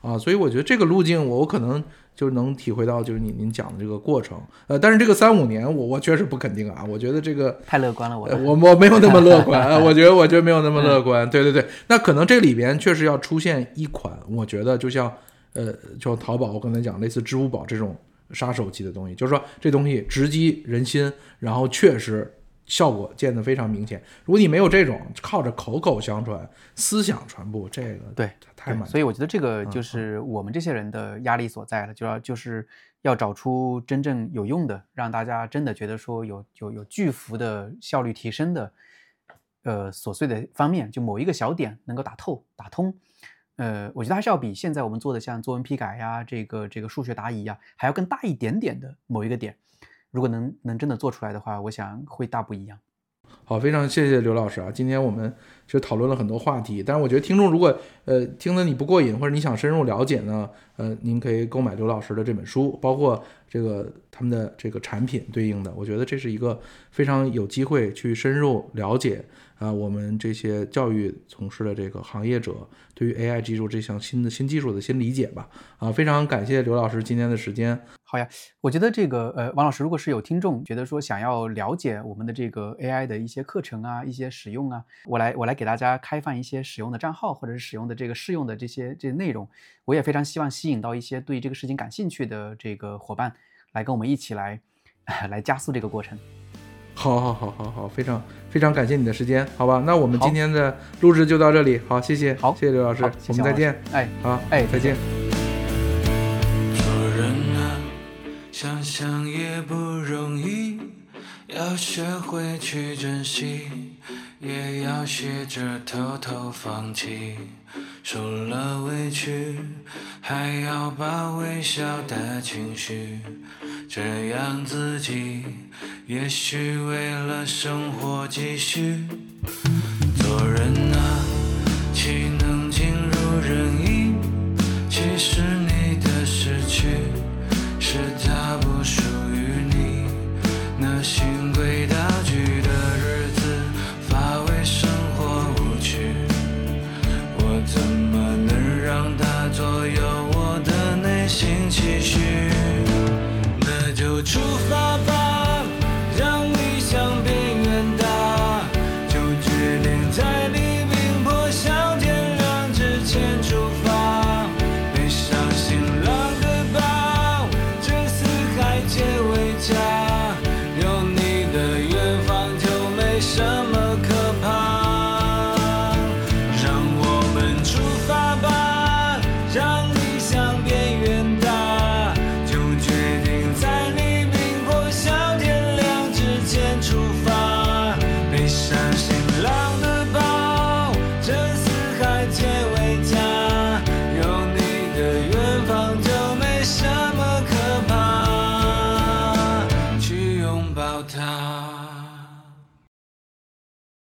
啊！所以我觉得这个路径我可能就能体会到，就是您您讲的这个过程。呃，但是这个三五年我我确实不肯定啊，我觉得这个太乐观了，我我我没有那么乐观，我觉得我觉得没有那么乐观。对对对，那可能这里边确实要出现一款，我觉得就像。呃，就淘宝，我刚才讲类似支付宝这种杀手级的东西，就是说这东西直击人心，然后确实效果见得非常明显。如果你没有这种靠着口口相传、思想传播，这个对太慢。所以我觉得这个就是我们这些人的压力所在了，就要就是要找出真正有用的，让大家真的觉得说有有有巨幅的效率提升的，呃琐碎的方面，就某一个小点能够打透、打通。呃，我觉得还是要比现在我们做的像作文批改呀，这个这个数学答疑呀，还要更大一点点的某一个点，如果能能真的做出来的话，我想会大不一样。好，非常谢谢刘老师啊！今天我们就讨论了很多话题，但是我觉得听众如果呃听得你不过瘾，或者你想深入了解呢，呃，您可以购买刘老师的这本书，包括这个他们的这个产品对应的，我觉得这是一个非常有机会去深入了解啊，我们这些教育从事的这个行业者对于 AI 技术这项新的新技术的新理解吧。啊，非常感谢刘老师今天的时间。好呀，我觉得这个呃，王老师，如果是有听众觉得说想要了解我们的这个 AI 的一些课程啊、一些使用啊，我来我来给大家开放一些使用的账号，或者是使用的这个试用的这些这些内容，我也非常希望吸引到一些对这个事情感兴趣的这个伙伴来跟我们一起来 来加速这个过程。好，好，好，好，好，非常非常感谢你的时间，好吧？那我们今天的录制就到这里，好，谢谢，好，谢谢刘老师，我们再见，哎，好，哎，再见。做人啊想想也不容易，要学会去珍惜，也要学着偷偷放弃。受了委屈，还要把微笑带情绪，这样自己也许为了生活继续。做人啊，出发